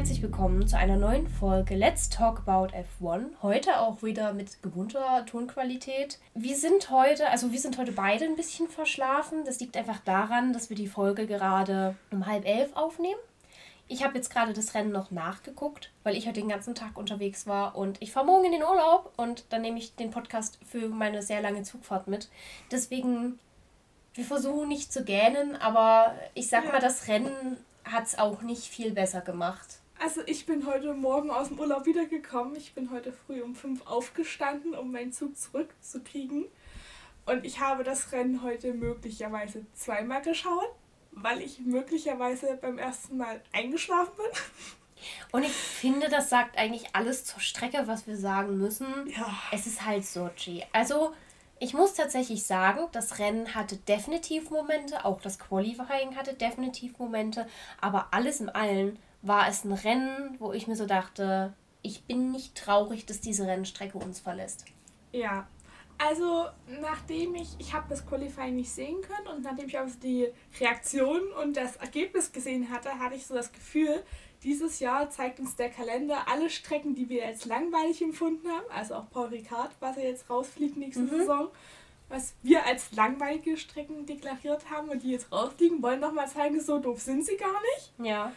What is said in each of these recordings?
Herzlich willkommen zu einer neuen Folge Let's Talk About F1. Heute auch wieder mit gewohnter Tonqualität. Wir sind heute, also wir sind heute beide ein bisschen verschlafen. Das liegt einfach daran, dass wir die Folge gerade um halb elf aufnehmen. Ich habe jetzt gerade das Rennen noch nachgeguckt, weil ich heute den ganzen Tag unterwegs war und ich fahre morgen in den Urlaub und dann nehme ich den Podcast für meine sehr lange Zugfahrt mit. Deswegen, wir versuchen nicht zu gähnen, aber ich sag mal, das Rennen hat es auch nicht viel besser gemacht. Also ich bin heute Morgen aus dem Urlaub wiedergekommen. Ich bin heute früh um fünf aufgestanden, um meinen Zug zurückzukriegen. Und ich habe das Rennen heute möglicherweise zweimal geschaut, weil ich möglicherweise beim ersten Mal eingeschlafen bin. Und ich finde, das sagt eigentlich alles zur Strecke, was wir sagen müssen. Ja. Es ist halt Sochi. Also, ich muss tatsächlich sagen, das Rennen hatte definitiv Momente, auch das Qualifying hatte definitiv Momente, aber alles in allem war es ein Rennen, wo ich mir so dachte, ich bin nicht traurig, dass diese Rennstrecke uns verlässt. Ja. Also nachdem ich, ich habe das Qualifying nicht sehen können und nachdem ich auch die Reaktion und das Ergebnis gesehen hatte, hatte ich so das Gefühl, dieses Jahr zeigt uns der Kalender alle Strecken, die wir als langweilig empfunden haben, also auch Paul Ricard, was er jetzt rausfliegt nächste Saison, was wir als langweilige Strecken deklariert haben und die jetzt rausfliegen, wollen nochmal zeigen, so doof sind sie gar nicht. Ja.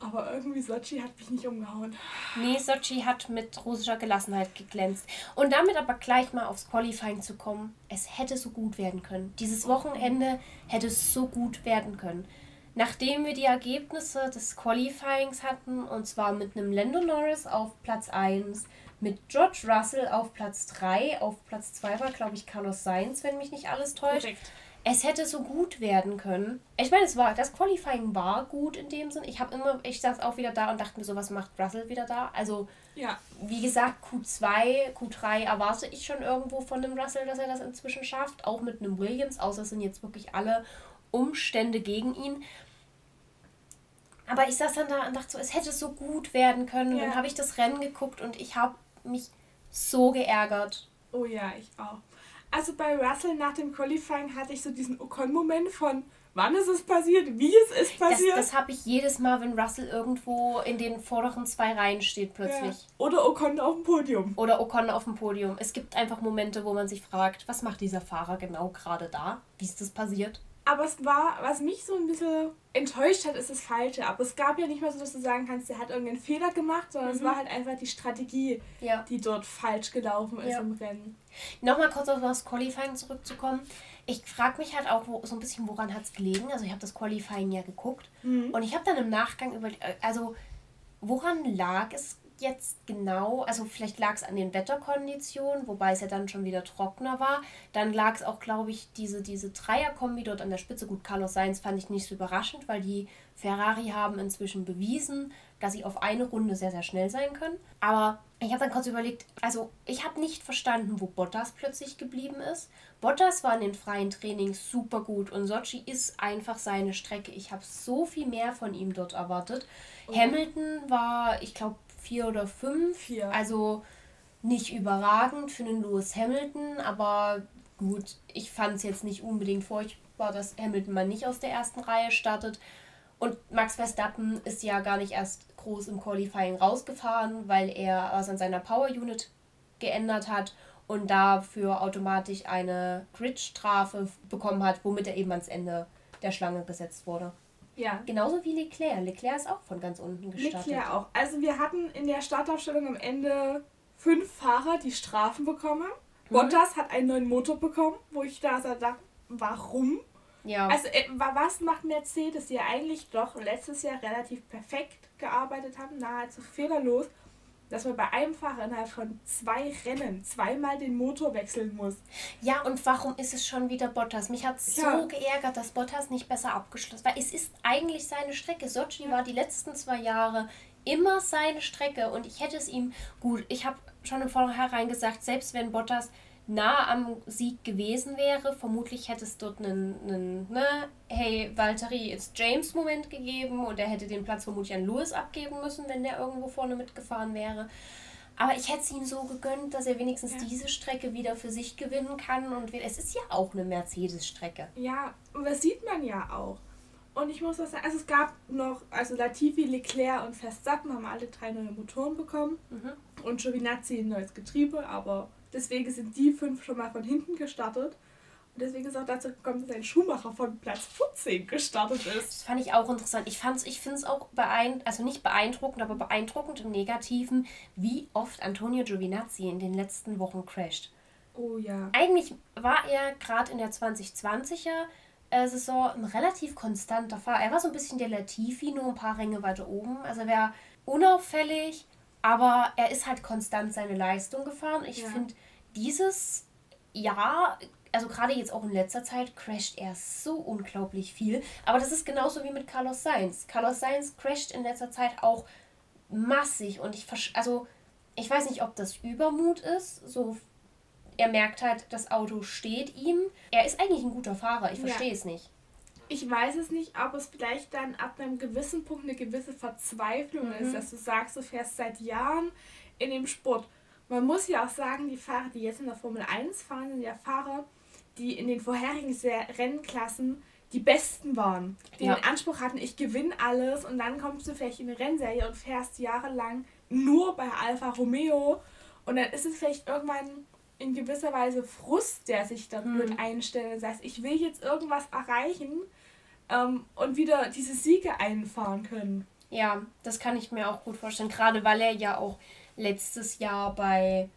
Aber irgendwie Sochi hat mich nicht umgehauen. Nee, Sochi hat mit russischer Gelassenheit geglänzt. Und damit aber gleich mal aufs Qualifying zu kommen, es hätte so gut werden können. Dieses Wochenende hätte so gut werden können. Nachdem wir die Ergebnisse des Qualifyings hatten, und zwar mit einem Lando Norris auf Platz 1, mit George Russell auf Platz 3, auf Platz 2 war, glaube ich, Carlos Sainz, wenn mich nicht alles täuscht. Korrekt. Es hätte so gut werden können. Ich meine, es war, das Qualifying war gut in dem Sinn. Ich habe immer, ich saß auch wieder da und dachte mir so, was macht Russell wieder da? Also, Ja, wie gesagt, Q2, Q3 erwarte ich schon irgendwo von dem Russell, dass er das inzwischen schafft. Auch mit einem Williams, außer es sind jetzt wirklich alle Umstände gegen ihn. Aber ich saß dann da und dachte so, es hätte so gut werden können. Ja. Dann habe ich das Rennen geguckt und ich habe mich so geärgert. Oh ja, ich auch. Also bei Russell nach dem Qualifying hatte ich so diesen Ocon-Moment von, wann ist es passiert, wie es ist Das, passiert. das habe ich jedes Mal, wenn Russell irgendwo in den vorderen zwei Reihen steht plötzlich. ja. Oder Ocon auf dem Podium. Oder Ocon auf dem Podium. Es gibt einfach Momente, wo man sich fragt, was macht dieser Fahrer genau gerade da? Wie ist das passiert? Aber es war, was mich so ein bisschen enttäuscht hat, ist das Falsche. Aber es gab ja nicht mal so, dass du sagen kannst, der hat irgendeinen Fehler gemacht, sondern es war halt einfach die Strategie, Ja. die dort falsch gelaufen ist Ja. im Rennen. Nochmal kurz auf das Qualifying zurückzukommen. Ich frage mich halt auch wo, so ein bisschen, woran hat es gelegen? Also ich habe das Qualifying ja geguckt und ich habe dann im Nachgang über, also woran lag es jetzt genau? Also vielleicht lag es an den Wetterkonditionen, wobei es ja dann schon wieder trockener war. Dann lag es auch, glaube ich, diese, diese Dreierkombi dort an der Spitze. Gut, Carlos Sainz fand ich nicht so überraschend, weil die Ferrari haben inzwischen bewiesen, dass sie auf eine Runde sehr, sehr schnell sein können. Aber ich habe dann kurz überlegt, also ich habe nicht verstanden, wo Bottas plötzlich geblieben ist. Bottas war in den freien Trainings super gut und Sochi ist einfach seine Strecke. Ich habe so viel mehr von ihm dort erwartet. Hamilton war, ich glaube, vier oder fünf. Vier. Also nicht überragend für einen Lewis Hamilton, aber gut, ich fand es jetzt nicht unbedingt furchtbar, dass Hamilton mal nicht aus der ersten Reihe startet. Und Max Verstappen ist ja gar nicht erst groß im Qualifying rausgefahren, weil er was an seiner Power Unit geändert hat und dafür automatisch eine Grid-Strafe bekommen hat, womit er eben ans Ende der Schlange gesetzt wurde. Ja. Genauso wie Leclerc. Leclerc ist auch von ganz unten gestartet. Leclerc auch. Also wir hatten in der Startaufstellung am Ende fünf Fahrer, die Strafen bekommen. Mhm. Bottas hat einen neuen Motor bekommen, wo ich da dachte, warum? Ja. Also äh, wa- was macht Mercedes, die ja eigentlich doch letztes Jahr relativ perfekt gearbeitet haben, nahezu fehlerlos, dass man bei einem Fahrer innerhalb von zwei Rennen zweimal den Motor wechseln muss. Ja, und warum ist es schon wieder Bottas? Mich hat so Ja. geärgert, dass Bottas nicht besser abgeschlossen Weil es ist eigentlich seine Strecke. Sochi war die letzten zwei Jahre immer seine Strecke und ich hätte es ihm gut. Ich habe schon im Vorhinein gesagt, selbst wenn Bottas nah am Sieg gewesen wäre, vermutlich hätte es dort einen, einen ne, hey, Valtteri ist James Moment gegeben und er hätte den Platz vermutlich an Lewis abgeben müssen, wenn der irgendwo vorne mitgefahren wäre. Aber ich hätte es ihm so gegönnt, dass er wenigstens Ja. diese Strecke wieder für sich gewinnen kann. Und es ist ja auch eine Mercedes-Strecke. Ja, und das sieht man ja auch. Und ich muss auch sagen, also es gab noch, also Latifi, Leclerc und Verstappen haben alle drei neue Motoren bekommen. Mhm. Und Giovinazzi ein neues Getriebe, aber deswegen sind die fünf schon mal von hinten gestartet. Und deswegen ist auch dazu gekommen, dass ein Schuhmacher von Platz 14 gestartet ist. Das fand ich auch interessant. Ich, ich finde es auch beeindruckend, also nicht beeindruckend, aber beeindruckend im Negativen, wie oft Antonio Giovinazzi in den letzten Wochen crasht. Oh ja. Eigentlich war er gerade in der 2020er äh, Saison ein relativ konstanter Fahrer. Er war so ein bisschen der Latifi, nur ein paar Ränge weiter oben. Also er wäre unauffällig, aber er ist halt konstant seine Leistung gefahren. Ich ja. finde, dieses Jahr, also gerade jetzt auch in letzter Zeit, crasht er so unglaublich viel. Aber das ist genauso wie mit Carlos Sainz. Carlos Sainz crasht in letzter Zeit auch massig und ich, also ich weiß nicht, ob das Übermut ist, so er merkt halt, das Auto steht ihm. Er ist eigentlich ein guter Fahrer, ich verstehe ja. es nicht. Ich weiß es nicht, ob es vielleicht dann ab einem gewissen Punkt eine gewisse Verzweiflung mhm. ist, dass du sagst, du fährst seit Jahren in dem Sport. Man muss ja auch sagen, die Fahrer, die jetzt in der Formel 1 fahren, sind ja Fahrer, die in den vorherigen Rennklassen die Besten waren. Die ja. den Anspruch hatten, ich gewinne alles und dann kommst du vielleicht in eine Rennserie und fährst jahrelang nur bei Alfa Romeo und dann ist es vielleicht irgendwann in gewisser Weise Frust, der sich dann mhm. wird einstellen. Das heißt, ich will jetzt irgendwas erreichen ähm, und wieder diese Siege einfahren können. Ja, das kann ich mir auch gut vorstellen. Gerade weil er ja auch letztes Jahr bei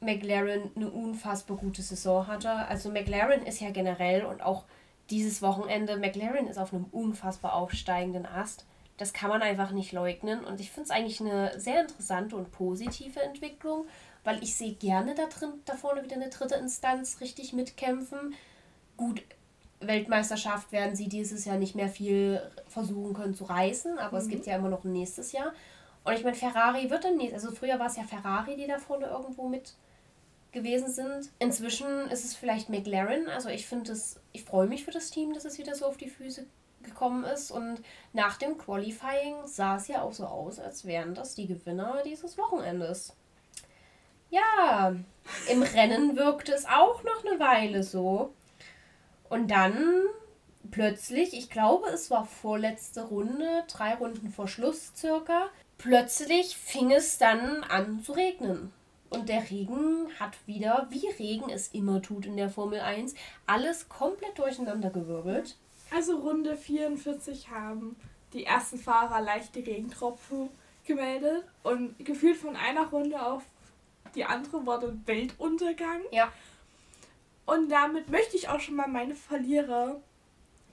McLaren eine unfassbar gute Saison hatte. Also McLaren ist ja generell und auch dieses Wochenende, McLaren ist auf einem unfassbar aufsteigenden Ast. Das kann man einfach nicht leugnen. Und ich finde es eigentlich eine sehr interessante und positive Entwicklung weil ich sehe gerne da drin, da vorne wieder eine dritte Instanz richtig mitkämpfen. Gut, Weltmeisterschaft werden sie dieses Jahr nicht mehr viel versuchen können zu reißen, aber mhm. es gibt ja immer noch ein nächstes Jahr. Und ich meine, Ferrari wird dann nicht, also früher war es ja Ferrari, die da vorne irgendwo mit gewesen sind. Inzwischen ist es vielleicht McLaren. Also ich finde es, ich freue mich für das Team, dass es wieder so auf die Füße gekommen ist. Und nach dem Qualifying sah es ja auch so aus, als wären das die Gewinner dieses Wochenendes. Ja, im Rennen wirkte es auch noch eine Weile so. Und dann plötzlich, ich glaube, es war vorletzte Runde, drei Runden vor Schluss circa, plötzlich fing es dann an zu regnen. Und der Regen hat wieder, wie Regen es immer tut in der Formel 1, alles komplett durcheinander gewirbelt. Also Runde 44 haben die ersten Fahrer leichte Regentropfen gemeldet und gefühlt von einer Runde auf die andere war der Weltuntergang. Ja. Und damit möchte ich auch schon mal meine Verlierer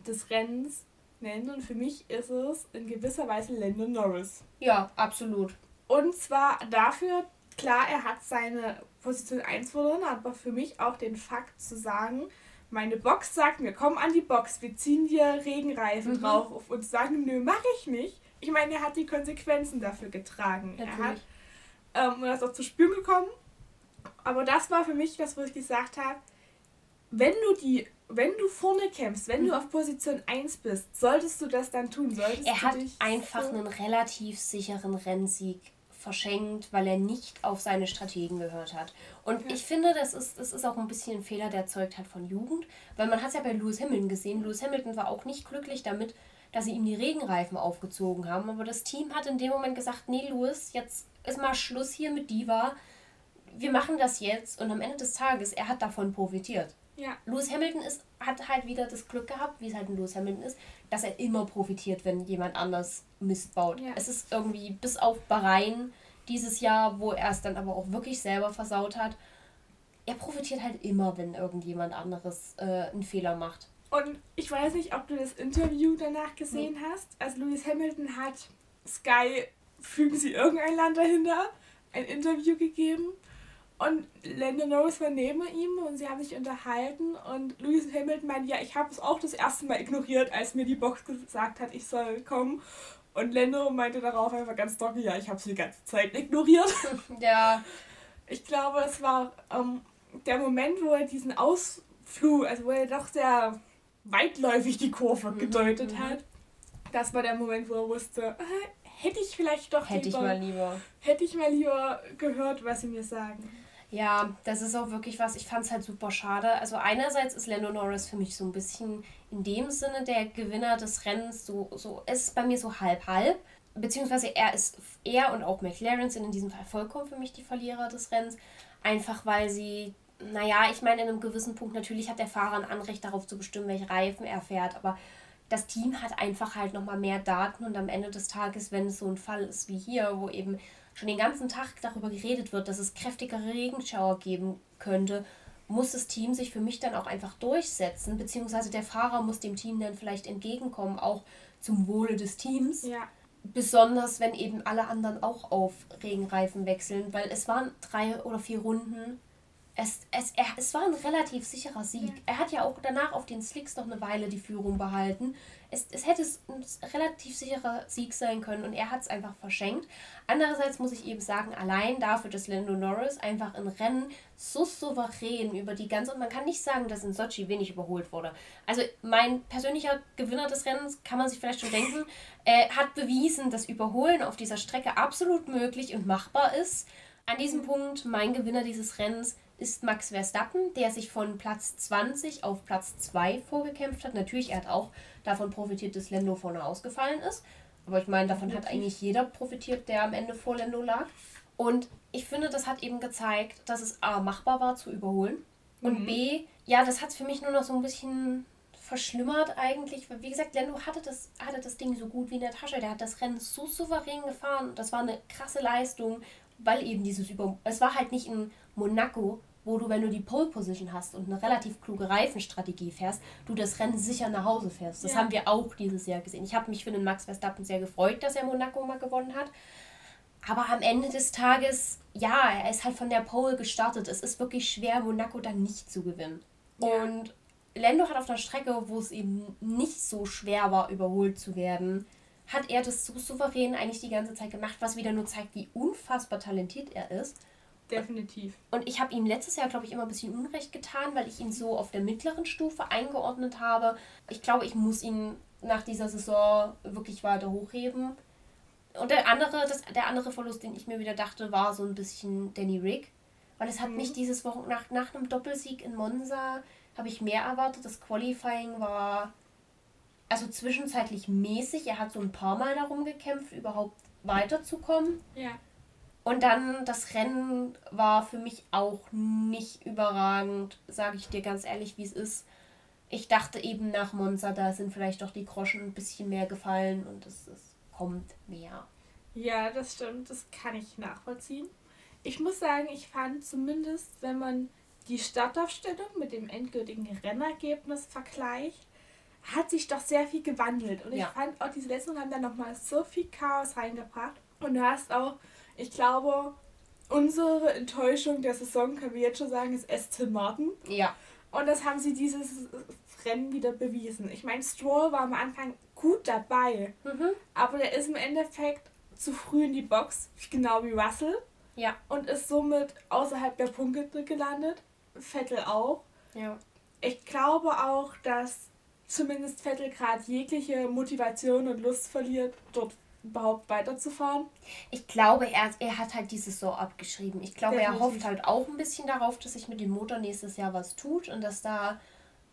des Rennens nennen. Und für mich ist es in gewisser Weise Landon Norris. Ja, absolut. Und zwar dafür, klar, er hat seine Position 1 verloren, aber für mich auch den Fakt zu sagen, meine Box sagt mir, komm an die Box, wir ziehen dir Regenreifen mhm. drauf und sagen, nö, mach ich nicht. Ich meine, er hat die Konsequenzen dafür getragen. Natürlich. Er hat ähm, und das auch zu spüren gekommen. Aber das war für mich das, wo ich gesagt habe, wenn du die, wenn du vorne kämpfst, wenn mhm. du auf Position 1 bist, solltest du das dann tun. Solltest er hat einfach so einen relativ sicheren Rennsieg verschenkt, weil er nicht auf seine Strategen gehört hat. Und okay. ich finde, das ist, das ist auch ein bisschen ein Fehler, der erzeugt hat von Jugend, weil man hat es ja bei Lewis Hamilton gesehen. Lewis Hamilton war auch nicht glücklich damit, dass sie ihm die Regenreifen aufgezogen haben, aber das Team hat in dem Moment gesagt, nee, Lewis, jetzt ist mal Schluss hier mit Diva. Wir machen das jetzt und am Ende des Tages, er hat davon profitiert. Ja. Lewis Hamilton ist, hat halt wieder das Glück gehabt, wie es halt ein Lewis Hamilton ist, dass er immer profitiert, wenn jemand anders Mist baut. Ja. Es ist irgendwie bis auf Bahrain dieses Jahr, wo er es dann aber auch wirklich selber versaut hat. Er profitiert halt immer, wenn irgendjemand anderes äh, einen Fehler macht. Und ich weiß nicht, ob du das Interview danach gesehen nee. hast. Also Lewis Hamilton hat Sky fügen Sie irgendein Land dahinter, ein Interview gegeben. Und Lando Norris war neben ihm und sie haben sich unterhalten und Lewis Hamilton meinte, ja, ich habe es auch das erste Mal ignoriert, als mir die Box gesagt hat, ich soll kommen. Und Lando meinte darauf einfach ganz trocken, ja, ich habe sie die ganze Zeit ignoriert. Ja. Ich glaube, es war ähm, der Moment, wo er diesen Ausflug, also wo er doch sehr weitläufig die Kurve mhm, gedeutet mhm. hat. Das war der Moment, wo er wusste, äh, hätte ich vielleicht doch hätte lieber, ich mal lieber hätte ich mal lieber gehört, was sie mir sagen. Ja, das ist auch wirklich was, ich fand es halt super schade. Also einerseits ist Lando Norris für mich so ein bisschen in dem Sinne der Gewinner des Rennens, so, so es ist bei mir so halb-halb. Beziehungsweise er ist, er und auch McLaren sind in diesem Fall vollkommen für mich die Verlierer des Rennens. Einfach weil sie, naja, ich meine, in einem gewissen Punkt natürlich hat der Fahrer ein Anrecht darauf zu bestimmen, welche Reifen er fährt, aber das Team hat einfach halt nochmal mehr Daten und am Ende des Tages, wenn es so ein Fall ist wie hier, wo eben schon den ganzen Tag darüber geredet wird, dass es kräftigere Regenschauer geben könnte, muss das Team sich für mich dann auch einfach durchsetzen, beziehungsweise der Fahrer muss dem Team dann vielleicht entgegenkommen, auch zum Wohle des Teams. Ja. Besonders wenn eben alle anderen auch auf Regenreifen wechseln, weil es waren drei oder vier Runden es, es, er, es war ein relativ sicherer Sieg. Ja. Er hat ja auch danach auf den Slicks noch eine Weile die Führung behalten. Es, es hätte ein relativ sicherer Sieg sein können und er hat es einfach verschenkt. Andererseits muss ich eben sagen, allein dafür, dass Lando Norris einfach in Rennen so souverän über die ganze, und man kann nicht sagen, dass in Sochi wenig überholt wurde. Also mein persönlicher Gewinner des Rennens, kann man sich vielleicht schon denken, äh, hat bewiesen, dass Überholen auf dieser Strecke absolut möglich und machbar ist. An diesem Punkt mein Gewinner dieses Rennens ist Max Verstappen, der sich von Platz 20 auf Platz 2 vorgekämpft hat. Natürlich, er hat auch davon profitiert, dass Lando vorne ausgefallen ist. Aber ich meine, davon hat eigentlich jeder profitiert, der am Ende vor Lando lag. Und ich finde, das hat eben gezeigt, dass es A, machbar war zu überholen. Und mhm. B, ja, das hat es für mich nur noch so ein bisschen verschlimmert eigentlich. Weil, wie gesagt, Lando hatte das, hatte das Ding so gut wie in der Tasche. Der hat das Rennen so souverän gefahren. Das war eine krasse Leistung, weil eben dieses Über... Es war halt nicht in Monaco, wo du, wenn du die Pole Position hast und eine relativ kluge Reifenstrategie fährst, du das Rennen sicher nach Hause fährst. Das ja. haben wir auch dieses Jahr gesehen. Ich habe mich für den Max Verstappen sehr gefreut, dass er Monaco mal gewonnen hat. Aber am Ende des Tages, ja, er ist halt von der Pole gestartet. Es ist wirklich schwer, Monaco dann nicht zu gewinnen. Ja. Und Lando hat auf einer Strecke, wo es eben nicht so schwer war, überholt zu werden, hat er das so souverän eigentlich die ganze Zeit gemacht, was wieder nur zeigt, wie unfassbar talentiert er ist. Definitiv. Und ich habe ihm letztes Jahr, glaube ich, immer ein bisschen Unrecht getan, weil ich ihn so auf der mittleren Stufe eingeordnet habe. Ich glaube, ich muss ihn nach dieser Saison wirklich weiter hochheben. Und der andere, das, der andere Verlust, den ich mir wieder dachte, war so ein bisschen Danny Rick. Weil es hat mhm. mich dieses Wochen nach, nach einem Doppelsieg in Monza habe ich mehr erwartet. Das Qualifying war also zwischenzeitlich mäßig. Er hat so ein paar Mal darum gekämpft, überhaupt weiterzukommen. Ja. Und dann das Rennen war für mich auch nicht überragend, sage ich dir ganz ehrlich, wie es ist. Ich dachte eben nach Monza, da sind vielleicht doch die Groschen ein bisschen mehr gefallen und es, es kommt mehr. Ja, das stimmt, das kann ich nachvollziehen. Ich muss sagen, ich fand zumindest, wenn man die Startaufstellung mit dem endgültigen Rennergebnis vergleicht, hat sich doch sehr viel gewandelt. Und ja. ich fand auch diese Letzten haben da nochmal so viel Chaos reingebracht. Und du hast auch ich glaube, unsere Enttäuschung der Saison, können wir jetzt schon sagen, ist Aston Martin. Ja. Und das haben sie dieses Rennen wieder bewiesen. Ich meine, Stroll war am Anfang gut dabei, mhm. aber der ist im Endeffekt zu früh in die Box, genau wie Russell. Ja. Und ist somit außerhalb der Punkte gelandet. Vettel auch. Ja. Ich glaube auch, dass zumindest Vettel gerade jegliche Motivation und Lust verliert, dort überhaupt weiterzufahren? Ich glaube, er, er hat halt die Saison abgeschrieben. Ich glaube, Definitiv. er hofft halt auch ein bisschen darauf, dass sich mit dem Motor nächstes Jahr was tut und dass da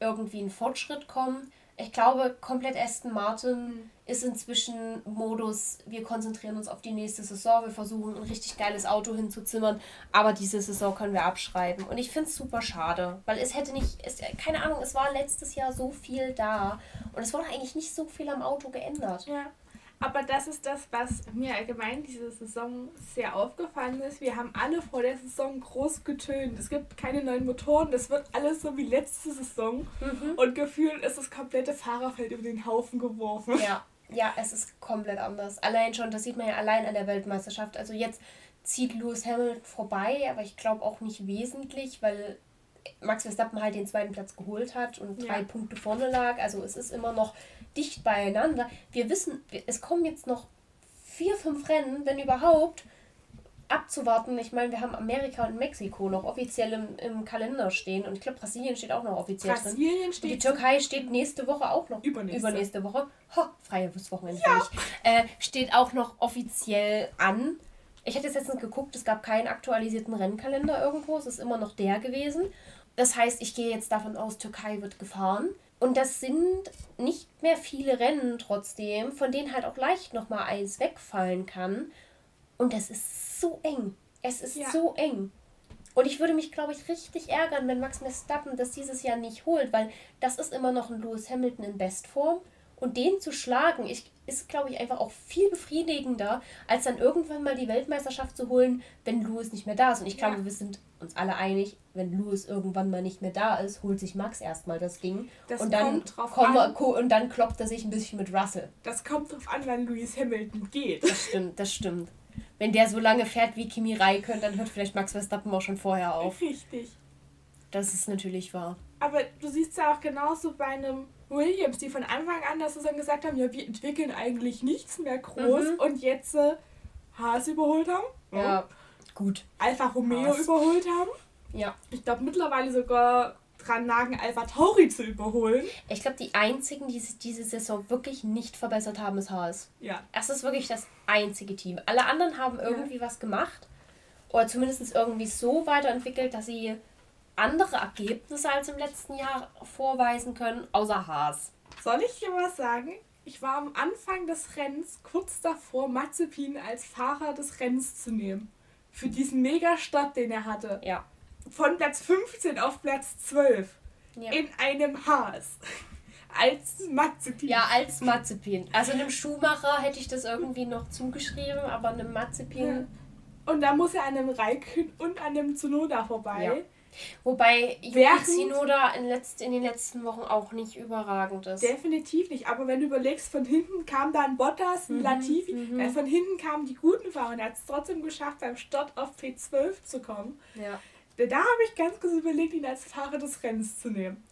irgendwie ein Fortschritt kommt. Ich glaube, komplett Aston Martin ist inzwischen Modus, wir konzentrieren uns auf die nächste Saison, wir versuchen ein richtig geiles Auto hinzuzimmern, aber diese Saison können wir abschreiben. Und ich finde es super schade, weil es hätte nicht, es, keine Ahnung, es war letztes Jahr so viel da und es wurde eigentlich nicht so viel am Auto geändert. Ja. Aber das ist das, was mir allgemein diese Saison sehr aufgefallen ist. Wir haben alle vor der Saison groß getönt. Es gibt keine neuen Motoren, das wird alles so wie letzte Saison. Mhm. Und gefühlt ist das komplette Fahrerfeld über den Haufen geworfen. Ja, ja, es ist komplett anders. Allein schon, das sieht man ja allein an der Weltmeisterschaft. Also jetzt zieht Lewis Hamilton vorbei, aber ich glaube auch nicht wesentlich, weil Max Verstappen halt den zweiten Platz geholt hat und drei ja. Punkte vorne lag. Also es ist immer noch dicht beieinander. Wir wissen, es kommen jetzt noch vier, fünf Rennen, wenn überhaupt, abzuwarten. Ich meine, wir haben Amerika und Mexiko noch offiziell im, im Kalender stehen und ich glaube, Brasilien steht auch noch offiziell Brasilien drin. Steht und die Türkei steht nächste Woche auch noch. Übernächste, übernächste Woche. Ho, freie Wochenende ja. Äh, steht auch noch offiziell an. Ich hätte jetzt letztens geguckt, es gab keinen aktualisierten Rennkalender irgendwo. Es ist immer noch der gewesen. Das heißt, ich gehe jetzt davon aus, Türkei wird gefahren. Und das sind nicht mehr viele Rennen trotzdem, von denen halt auch leicht nochmal eins wegfallen kann. Und das ist so eng. Es ist ja. so eng. Und ich würde mich, glaube ich, richtig ärgern, wenn Max Verstappen das dieses Jahr nicht holt, weil das ist immer noch ein Lewis Hamilton in Bestform. Und den zu schlagen, ich, ist, glaube ich, einfach auch viel befriedigender, als dann irgendwann mal die Weltmeisterschaft zu holen, wenn Lewis nicht mehr da ist. Und ich glaube, ja. wir sind uns alle einig, wenn Lewis irgendwann mal nicht mehr da ist, holt sich Max erstmal das Ding. Das und dann komme, und dann kloppt er sich ein bisschen mit Russell. Das kommt drauf an, wann Lewis Hamilton geht. Das stimmt, das stimmt. Wenn der so lange fährt wie Kimi Räikkönen, dann hört vielleicht Max Verstappen auch schon vorher auf. Richtig. Das ist natürlich wahr. Aber du siehst ja auch genauso bei einem Williams, die von Anfang an das dann gesagt haben, ja, wir entwickeln eigentlich nichts mehr groß mhm. und jetzt äh, Haas überholt haben. Ja, gut. Alfa Romeo Haas. überholt haben. Ja. Ich glaube mittlerweile sogar dran nagen, Alpha Tauri zu überholen. Ich glaube, die einzigen, die sich diese Saison wirklich nicht verbessert haben, ist Haas. Ja. Das ist wirklich das einzige Team. Alle anderen haben irgendwie ja. was gemacht. Oder zumindest irgendwie so weiterentwickelt, dass sie andere Ergebnisse als im letzten Jahr vorweisen können, außer Haas. Soll ich dir was sagen? Ich war am Anfang des Rennens kurz davor, Mazepin als Fahrer des Rennens zu nehmen. Für diesen Mega-Start, den er hatte. Ja. Von Platz 15 auf Platz 12. Ja. In einem Haas. Als Mazepin. Ja, als Mazepin. Also einem Schuhmacher hätte ich das irgendwie noch zugeschrieben, aber einem Mazepin. Ja. Und da muss er an einem Raikön und an einem Tsunoda vorbei. Ja. Wobei Yuki Tsunoda in, letzt, in den letzten Wochen auch nicht überragend ist. Definitiv nicht. Aber wenn du überlegst, von hinten kam da ein Bottas, ein mhm, Latifi. Mhm. Äh, von hinten kamen die guten Fahrer und er hat es trotzdem geschafft, beim Start auf P12 zu kommen. Ja. Da habe ich ganz kurz überlegt, ihn als Fahrer des Rennens zu nehmen.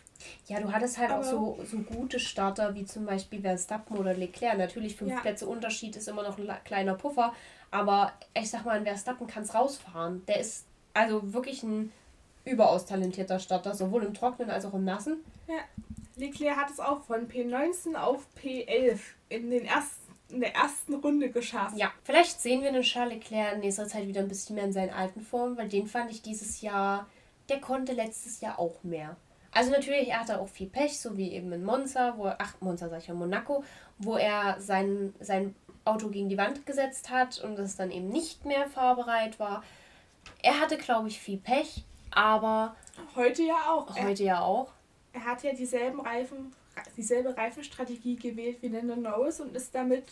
Ja, du hattest halt Aber auch so, so gute Starter wie zum Beispiel Verstappen oder Leclerc. Natürlich, fünf ja. Plätze Unterschied ist immer noch ein kleiner Puffer. Aber ich sag mal, ein Verstappen kann es rausfahren. Der ist also wirklich ein überaus talentierter Starter, sowohl im Trockenen als auch im Nassen. Ja, Leclerc hat es auch von P19 auf P11 in, den ersten, in der ersten Runde geschafft. Ja, vielleicht sehen wir den Charles Leclerc in nächster Zeit wieder ein bisschen mehr in seinen alten Formen, weil den fand ich dieses Jahr, der konnte letztes Jahr auch mehr. Also natürlich, er hatte auch viel Pech, so wie eben in Monza, wo er, ach, Monza sag ich ja, Monaco, wo er sein, sein Auto gegen die Wand gesetzt hat und es dann eben nicht mehr fahrbereit war. Er hatte, glaube ich, viel Pech, aber. Heute ja auch. Heute er, ja auch. Er hat ja dieselben Reifen, dieselbe Reifenstrategie gewählt wie Lando Norris und ist damit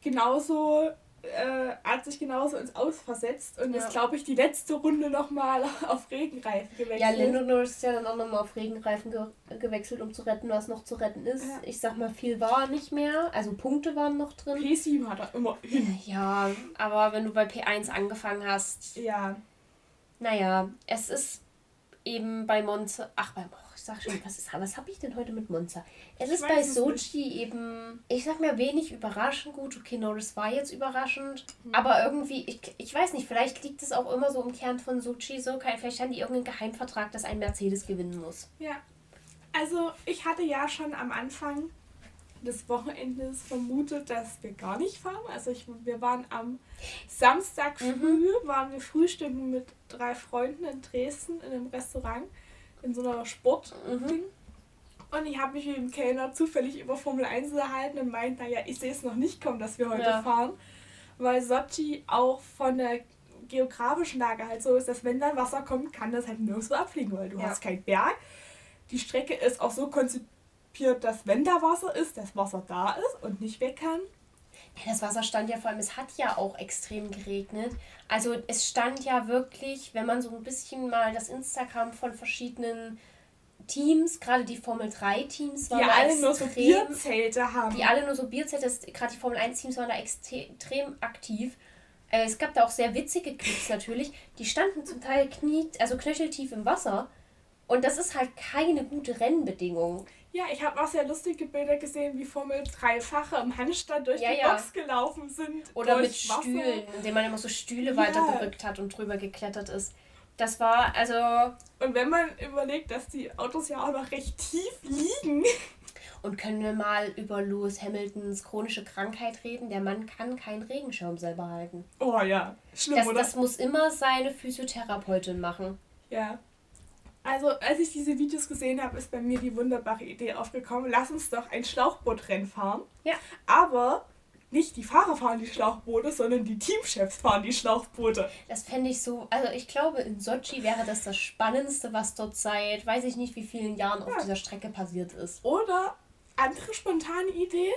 genauso äh, hat sich genauso ins Aus versetzt und ja. ist, glaube ich, die letzte Runde nochmal auf Regenreifen gewechselt. Ja, Lando Norris ist ja dann auch nochmal auf Regenreifen ge gewechselt, um zu retten, was noch zu retten ist. Ja. Ich sag mal, viel war nicht mehr. Also Punkte waren noch drin. P7 hat er immer hin. Ja, aber wenn du bei P1 angefangen hast. Ja. Naja, es ist eben bei Monza. Ach, bei. Oh, ich sag schon, was, ist, was habe ich denn heute mit Monza? Es ich ist bei Sochi eben. Ich sag mir wenig überraschend gut. Okay, Norris war jetzt überraschend. Mhm. Aber irgendwie, ich, ich weiß nicht, vielleicht liegt es auch immer so im Kern von Sochi so. Vielleicht haben die irgendeinen Geheimvertrag, dass ein Mercedes gewinnen muss. Ja. Also, ich hatte ja schon am Anfang des Wochenendes vermutet, dass wir gar nicht fahren. Also ich, wir waren am Samstag mhm. früh, mhm. waren wir frühstücken mit drei Freunden in Dresden in einem Restaurant, in so einer Sport. Mhm. Und ich habe mich mit dem Kellner zufällig über Formel 1 unterhalten und meint, naja, ich sehe es noch nicht kommen, dass wir heute ja. fahren. Weil Sochi auch von der geografischen Lage halt so ist, dass wenn dann Wasser kommt, kann das halt nirgendwo abfliegen, weil du ja. hast keinen Berg. Die Strecke ist auch so konzipiert, dass wenn da Wasser ist, das Wasser da ist und nicht weg kann. Ja, das Wasser stand ja vor allem, es hat ja auch extrem geregnet. Also es stand ja wirklich, wenn man so ein bisschen mal das Instagram von verschiedenen Teams, gerade die Formel 3 Teams waren die alle extrem, nur so Bierzelte haben. Die alle nur so Bierzelte, gerade die Formel 1 Teams waren da extrem aktiv. Äh, es gab da auch sehr witzige Clips natürlich. Die standen zum Teil knie, also knöcheltief im Wasser. Und das ist halt keine gute Rennbedingung. Ja, ich habe auch sehr lustige Bilder gesehen, wie Formel 3-Fache im Handstand durch ja, die ja. Box gelaufen sind. Oder mit Wasser. Stühlen, indem man immer so Stühle ja. weitergerückt hat und drüber geklettert ist. Das war also. Und wenn man überlegt, dass die Autos ja auch noch recht tief liegen. Und können wir mal über Lewis Hamiltons chronische Krankheit reden? Der Mann kann keinen Regenschirm selber halten. Oh ja, schlimm, das, oder? Das muss immer seine Physiotherapeutin machen. Ja. Also, als ich diese Videos gesehen habe, ist bei mir die wunderbare Idee aufgekommen, lass uns doch ein Schlauchbootrennen fahren. Ja. Aber nicht die Fahrer fahren die Schlauchboote, sondern die Teamchefs fahren die Schlauchboote. Das fände ich so, also ich glaube, in Sochi wäre das das Spannendste, was dort seit, weiß ich nicht, wie vielen Jahren auf dieser Strecke passiert ist. Oder andere spontane Idee,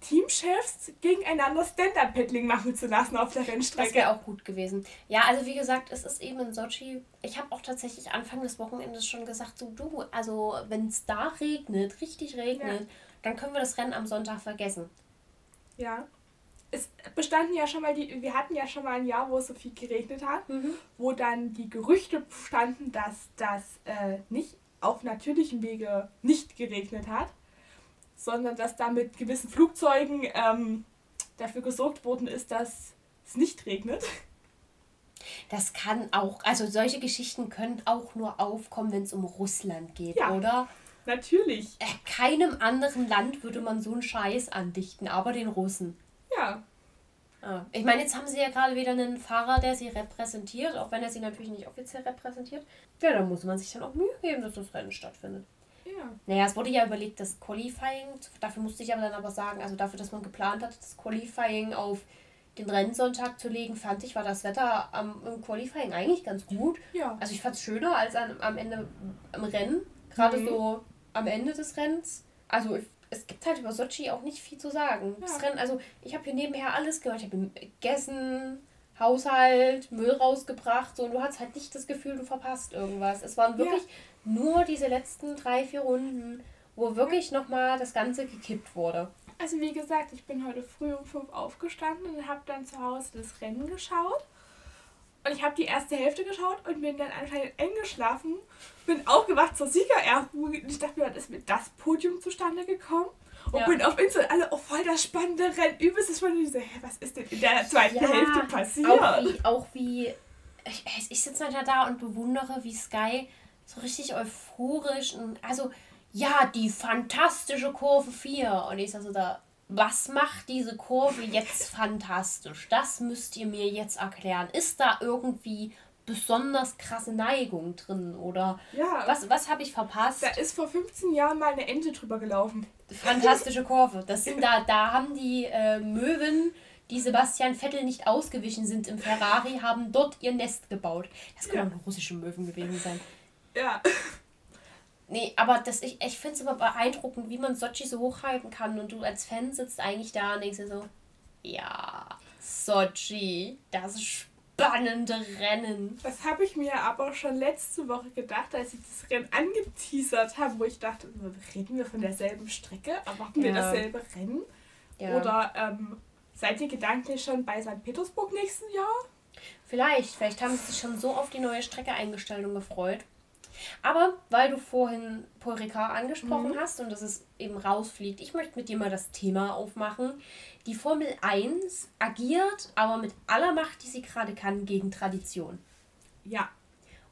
Teamchefs gegeneinander Stand-Up-Paddling machen zu lassen auf der Rennstrecke. Das wäre auch gut gewesen. Ja, also wie gesagt, es ist eben in Sochi. Ich habe auch tatsächlich Anfang des Wochenendes schon gesagt, so du, also wenn es da regnet, richtig regnet, ja. dann können wir das Rennen am Sonntag vergessen. Ja. Es bestanden ja schon mal die, wir hatten ja schon mal ein Jahr, wo es so viel geregnet hat, mhm. wo dann die Gerüchte bestanden, dass das äh, nicht auf natürlichem Wege nicht geregnet hat sondern dass da mit gewissen Flugzeugen ähm, dafür gesorgt worden ist, dass es nicht regnet. Das kann auch, also solche Geschichten können auch nur aufkommen, wenn es um Russland geht, ja, oder? Natürlich. Äh, keinem anderen Land würde man so einen Scheiß andichten, aber den Russen. Ja. Ah. Ich meine, jetzt haben sie ja gerade wieder einen Fahrer, der sie repräsentiert, auch wenn er sie natürlich nicht offiziell repräsentiert. Ja, da muss man sich dann auch Mühe geben, dass das Rennen stattfindet. Ja. Naja, es wurde ja überlegt, das Qualifying, dafür musste ich aber dann aber sagen, also dafür, dass man geplant hat, das Qualifying auf den Rennsonntag zu legen, fand ich, war das Wetter am, im Qualifying eigentlich ganz gut. Ja. Also ich fand es schöner als an, am Ende im Rennen, gerade mhm. so am Ende des Rennens. Also es gibt halt über Sochi auch nicht viel zu sagen. Ja. Das Rennen, also ich habe hier nebenher alles gehört. Ich habe gegessen, Haushalt, Müll rausgebracht, so und du hast halt nicht das Gefühl, du verpasst irgendwas. Es waren wirklich ja nur diese letzten drei, vier Runden, wo wirklich nochmal das Ganze gekippt wurde. Also wie gesagt, ich bin heute früh um fünf aufgestanden und habe dann zu Hause das Rennen geschaut. Und ich habe die erste Hälfte geschaut und bin dann anscheinend eingeschlafen. Bin aufgewacht zur Siegerehrung. Ich dachte mir, ist mir das Podium zustande gekommen? Und ja. bin auf Insta alle, oh voll das spannende Rennen, übelstes spannende. Ich so, hä, was ist denn in der zweiten ja, Hälfte passiert? Auch wie, auch wie ich, ich sitze halt da und bewundere, wie Sky so richtig euphorisch und also ja, die fantastische Kurve 4. Und ich sage so da, was macht diese Kurve jetzt fantastisch? Das müsst ihr mir jetzt erklären. Ist da irgendwie besonders krasse Neigung drin oder ja, was, was habe ich verpasst? Da ist vor 15 Jahren mal eine Ente drüber gelaufen. Fantastische Kurve. Das sind da, da haben die äh, Möwen, die Sebastian Vettel nicht ausgewichen sind im Ferrari, haben dort ihr Nest gebaut. Das können auch russische Möwen gewesen sein. Ja. Nee, aber das, ich, ich finde es immer beeindruckend, wie man Sochi so hochhalten kann und du als Fan sitzt eigentlich da und denkst dir so, ja, Sochi, das spannende Rennen. Das habe ich mir aber schon letzte Woche gedacht, als ich das Rennen angeteasert habe, wo ich dachte, reden wir von derselben Strecke, erwarten ja. wir dasselbe Rennen? Ja. Oder ähm, seid ihr gedanklich schon bei St. Petersburg nächsten Jahr? Vielleicht, vielleicht haben sie sich schon so auf die neue Strecke eingestellt und gefreut. Aber weil du vorhin Paul Ricard angesprochen mhm. hast und dass es eben rausfliegt, ich möchte mit dir mal das Thema aufmachen. Die Formel 1 agiert aber mit aller Macht, die sie gerade kann, gegen Tradition. Ja.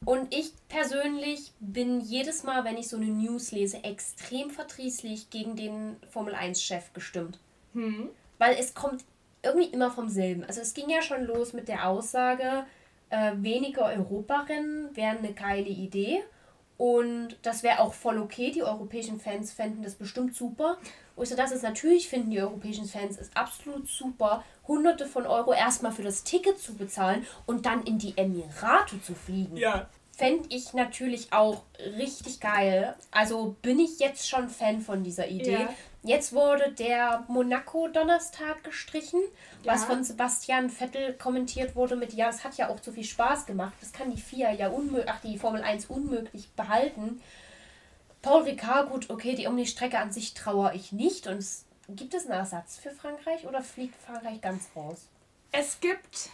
Und ich persönlich bin jedes Mal, wenn ich so eine News lese, extrem verdrießlich gegen den Formel 1-Chef gestimmt. Mhm. Weil es kommt irgendwie immer vom selben. Also es ging ja schon los mit der Aussage, äh, weniger Europarennen wären eine geile Idee. Und das wäre auch voll okay. Die europäischen Fans fänden das bestimmt super. Und ich so, das ist natürlich, finden die europäischen Fans es absolut super, hunderte von Euro erstmal für das Ticket zu bezahlen und dann in die Emirate zu fliegen. Ja. Fände ich natürlich auch richtig geil. Also bin ich jetzt schon Fan von dieser Idee. Ja. Jetzt wurde der Monaco-Donnerstag gestrichen, ja. was von Sebastian Vettel kommentiert wurde mit, ja, es hat ja auch zu viel Spaß gemacht. Das kann die FIA ja unmöglich, ach, die Formel 1 unmöglich behalten. Paul Ricard, gut, okay, die Omni-Strecke an sich traue ich nicht. Und es, gibt es einen Ersatz für Frankreich oder fliegt Frankreich ganz raus? Es gibt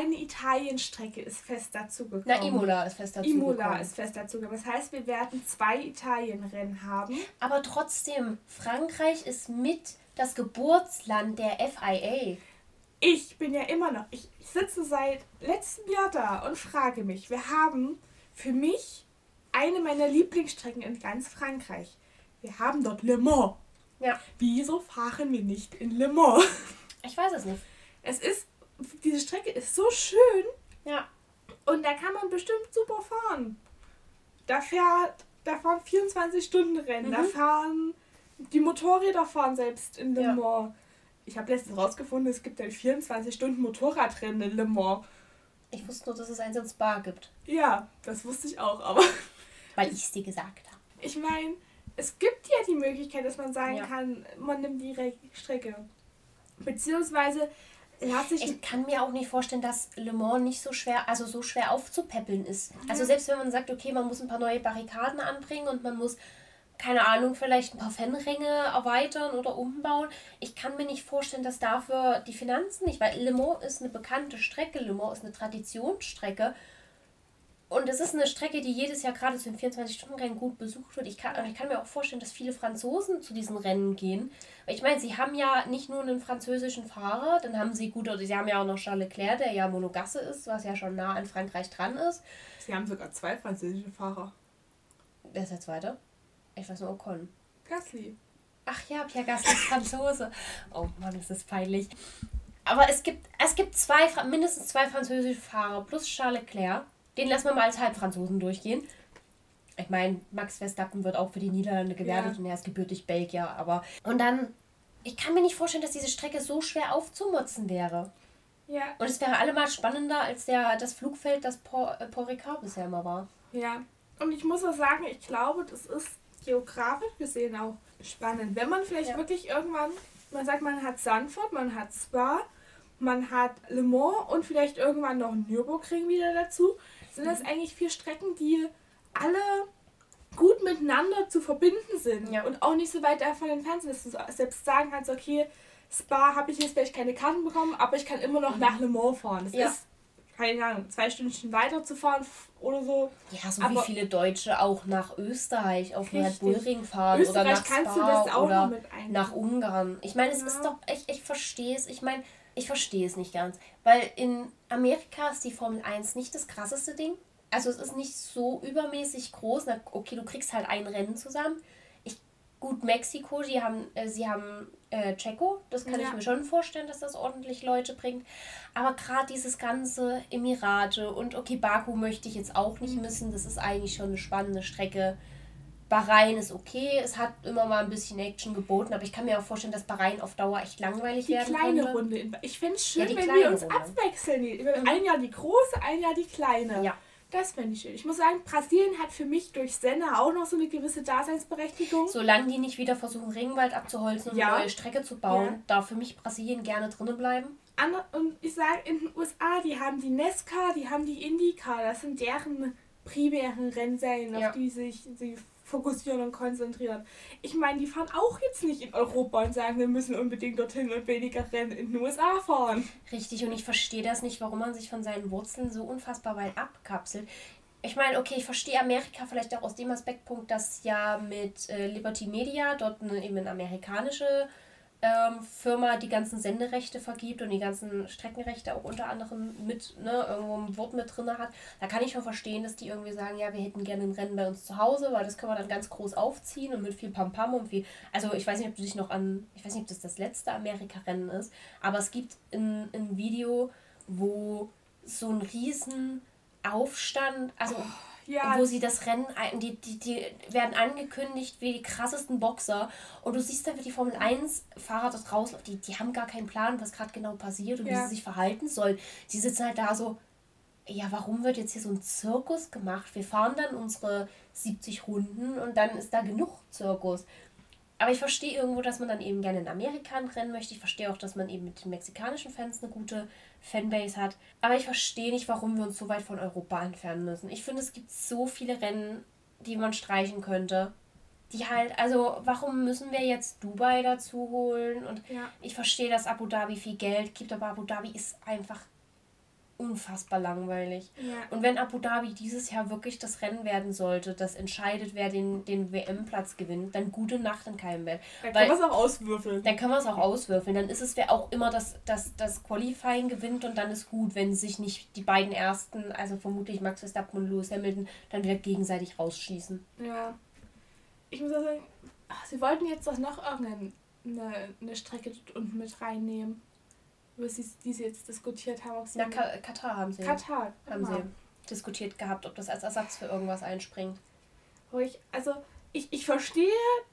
irgendeine Italienstrecke ist fest dazu gekommen. Na, Imola ist fest dazu Imola gekommen. ist fest dazu gekommen. Das heißt, wir werden zwei Italienrennen haben. Aber trotzdem, Frankreich ist mit das Geburtsland der FIA. Ich bin ja immer noch, ich sitze seit letztem Jahr da und frage mich, wir haben für mich eine meiner Lieblingsstrecken in ganz Frankreich. wir haben dort Le Mans. Ja. Wieso fahren wir nicht in Le Mans? Ich weiß es nicht. Es ist, diese Strecke ist so schön. Ja. Und da kann man bestimmt super fahren. Da fährt, da fahren 24 Stunden Rennen. Mhm. Da fahren, die Motorräder fahren selbst in Le Mans. Ja. Ich habe letztens rausgefunden, es gibt ein 24 Stunden Motorradrennen in Le Mans. Ich wusste nur, dass es eins in Spa gibt. Ja, das wusste ich auch, aber. Weil ich es dir gesagt habe. Ich meine, es gibt ja die Möglichkeit, dass man sagen ja. kann, man nimmt die Re Strecke. Beziehungsweise ich. Kann mir auch nicht vorstellen, dass Le Mans nicht so schwer, also so schwer aufzupäppeln ist. Also selbst wenn man sagt, okay, man muss ein paar neue Barrikaden anbringen und man muss, keine Ahnung, vielleicht ein paar Fanränge erweitern oder umbauen. Ich kann mir nicht vorstellen, dass dafür die Finanzen nicht, weil Le Mans ist eine bekannte Strecke, Le Mans ist eine Traditionsstrecke. Und es ist eine Strecke, die jedes Jahr gerade zu den 24-Stunden-Rennen gut besucht wird. Ich kann, ich kann mir auch vorstellen, dass viele Franzosen zu diesen Rennen gehen. Weil ich meine, sie haben ja nicht nur einen französischen Fahrer, dann haben sie gut, oder sie haben ja auch noch Charles Leclerc, der ja Monogasse ist, was ja schon nah an Frankreich dran ist. Sie haben sogar zwei französische Fahrer. Wer ist der zweite? Ich weiß nur Ocon. Gasly. Ach ja, Pierre Gasly ist Franzose. Oh Mann, ist das peinlich. Aber es gibt, es gibt zwei, mindestens zwei französische Fahrer plus Charles Leclerc den lassen wir mal als Halbfranzosen durchgehen. Ich meine, Max Verstappen wird auch für die Niederlande gewertet ja. und er ist gebürtig Belgier, aber. Und dann, ich kann mir nicht vorstellen, dass diese Strecke so schwer aufzumutzen wäre. Ja. Und es wäre allemal spannender als der, das Flugfeld, das Port, äh, Port Ricard bisher immer war. Ja. Und ich muss auch sagen, ich glaube, das ist geografisch gesehen auch spannend. Wenn man vielleicht ja. wirklich irgendwann, man sagt, man hat Sanford, man hat Spa, man hat Le Mans und vielleicht irgendwann noch Nürburgring wieder dazu sind das eigentlich vier Strecken, die alle gut miteinander zu verbinden sind ja. und auch nicht so weit davon entfernt sind, dass du selbst sagen kannst, okay, Spa habe ich jetzt vielleicht keine Karten bekommen, aber ich kann immer noch mhm. nach Le Mans fahren. Das ja. ist, keine Ahnung, zwei Stündchen weiter zu fahren oder so. Ja, so aber wie viele Deutsche auch nach Österreich auf Red Bull Ring fahren Österreich oder nach kannst Spa du das auch oder mit nach Ungarn. Ich meine, es ja. ist doch, ich, ich verstehe es, ich meine, ich verstehe es nicht ganz. Weil in Amerika ist die Formel 1 nicht das krasseste Ding. Also es ist nicht so übermäßig groß. Na, okay, du kriegst halt ein Rennen zusammen. Ich, gut, Mexiko, die haben, äh, sie haben äh, Checo. Das kann ja. ich mir schon vorstellen, dass das ordentlich Leute bringt. Aber gerade dieses ganze Emirate und okay, Baku möchte ich jetzt auch nicht missen. Das ist eigentlich schon eine spannende Strecke. Bahrain ist okay, es hat immer mal ein bisschen Action geboten, aber ich kann mir auch vorstellen, dass Bahrain auf Dauer echt langweilig die werden kleine könnte. Runde. In, ich finde es schön, ja, wenn wir uns Runde. abwechseln. Mhm. Ein Jahr die große, ein Jahr die kleine. Ja. Das fände ich schön. Ich muss sagen, Brasilien hat für mich durch Senna auch noch so eine gewisse Daseinsberechtigung. Solange die nicht wieder versuchen, Regenwald abzuholzen und ja. eine neue Strecke zu bauen, ja. darf für mich Brasilien gerne drinnen bleiben. Und ich sage, in den USA, die haben die Nesca, die haben die IndyCar. Das sind deren primären Rennserien, ja. auf die sich sie fokussieren und konzentrieren. Ich meine, die fahren auch jetzt nicht in Europa und sagen, wir müssen unbedingt dorthin und weniger Rennen in den USA fahren. Richtig, und ich verstehe das nicht, warum man sich von seinen Wurzeln so unfassbar weit abkapselt. Ich meine, okay, ich verstehe Amerika vielleicht auch aus dem Aspektpunkt, dass ja mit äh, Liberty Media dort eine, eben eine amerikanische ähm, Firma die ganzen Senderechte vergibt und die ganzen Streckenrechte auch unter anderem mit, ne, irgendwo ein Wort mit drin hat, da kann ich schon verstehen, dass die irgendwie sagen, ja, wir hätten gerne ein Rennen bei uns zu Hause, weil das können wir dann ganz groß aufziehen und mit viel Pam-Pam und viel. Also ich weiß nicht, ob du dich noch an, ich weiß nicht, ob das das letzte Amerika-Rennen ist, aber es gibt ein, Video, wo so ein riesen Aufstand, also oh ja. wo sie das Rennen, die, die, die werden angekündigt wie die krassesten Boxer und du siehst einfach die Formel 1 Fahrer dort raus, die, die haben gar keinen Plan, was gerade genau passiert und ja. wie sie sich verhalten sollen. Die sitzen halt da so, ja, warum wird jetzt hier so ein Zirkus gemacht? Wir fahren dann unsere 70 Runden und dann ist da genug Zirkus. Aber ich verstehe irgendwo, dass man dann eben gerne in Amerika rennen möchte. Ich verstehe auch, dass man eben mit den mexikanischen Fans eine gute Fanbase hat. Aber ich verstehe nicht, warum wir uns so weit von Europa entfernen müssen. Ich finde, es gibt so viele Rennen, die man streichen könnte. Die halt, also warum müssen wir jetzt Dubai dazu holen? Und ja. ich verstehe, dass Abu Dhabi viel Geld gibt, aber Abu Dhabi ist einfach unfassbar langweilig. Ja. Und wenn Abu Dhabi dieses Jahr wirklich das Rennen werden sollte, das entscheidet, wer den, den WM-Platz gewinnt, dann gute Nacht in keinem Bett. Dann können wir es auch auswürfeln. Dann können wir es auch auswürfeln. Dann ist es, wer auch immer das, das, das Qualifying gewinnt und dann ist gut, wenn sich nicht die beiden ersten, also vermutlich Max Verstappen und Lewis Hamilton, dann wieder gegenseitig rausschießen. Ja. Ich muss auch sagen, Ach, sie wollten jetzt doch noch irgendeine eine Strecke dort unten mit reinnehmen. Über sie, die sie jetzt diskutiert haben. Ob sie Na, Ka Katar haben sie. Katar, haben sie diskutiert gehabt, ob das als Ersatz für irgendwas einspringt. Wo ich, also ich, ich verstehe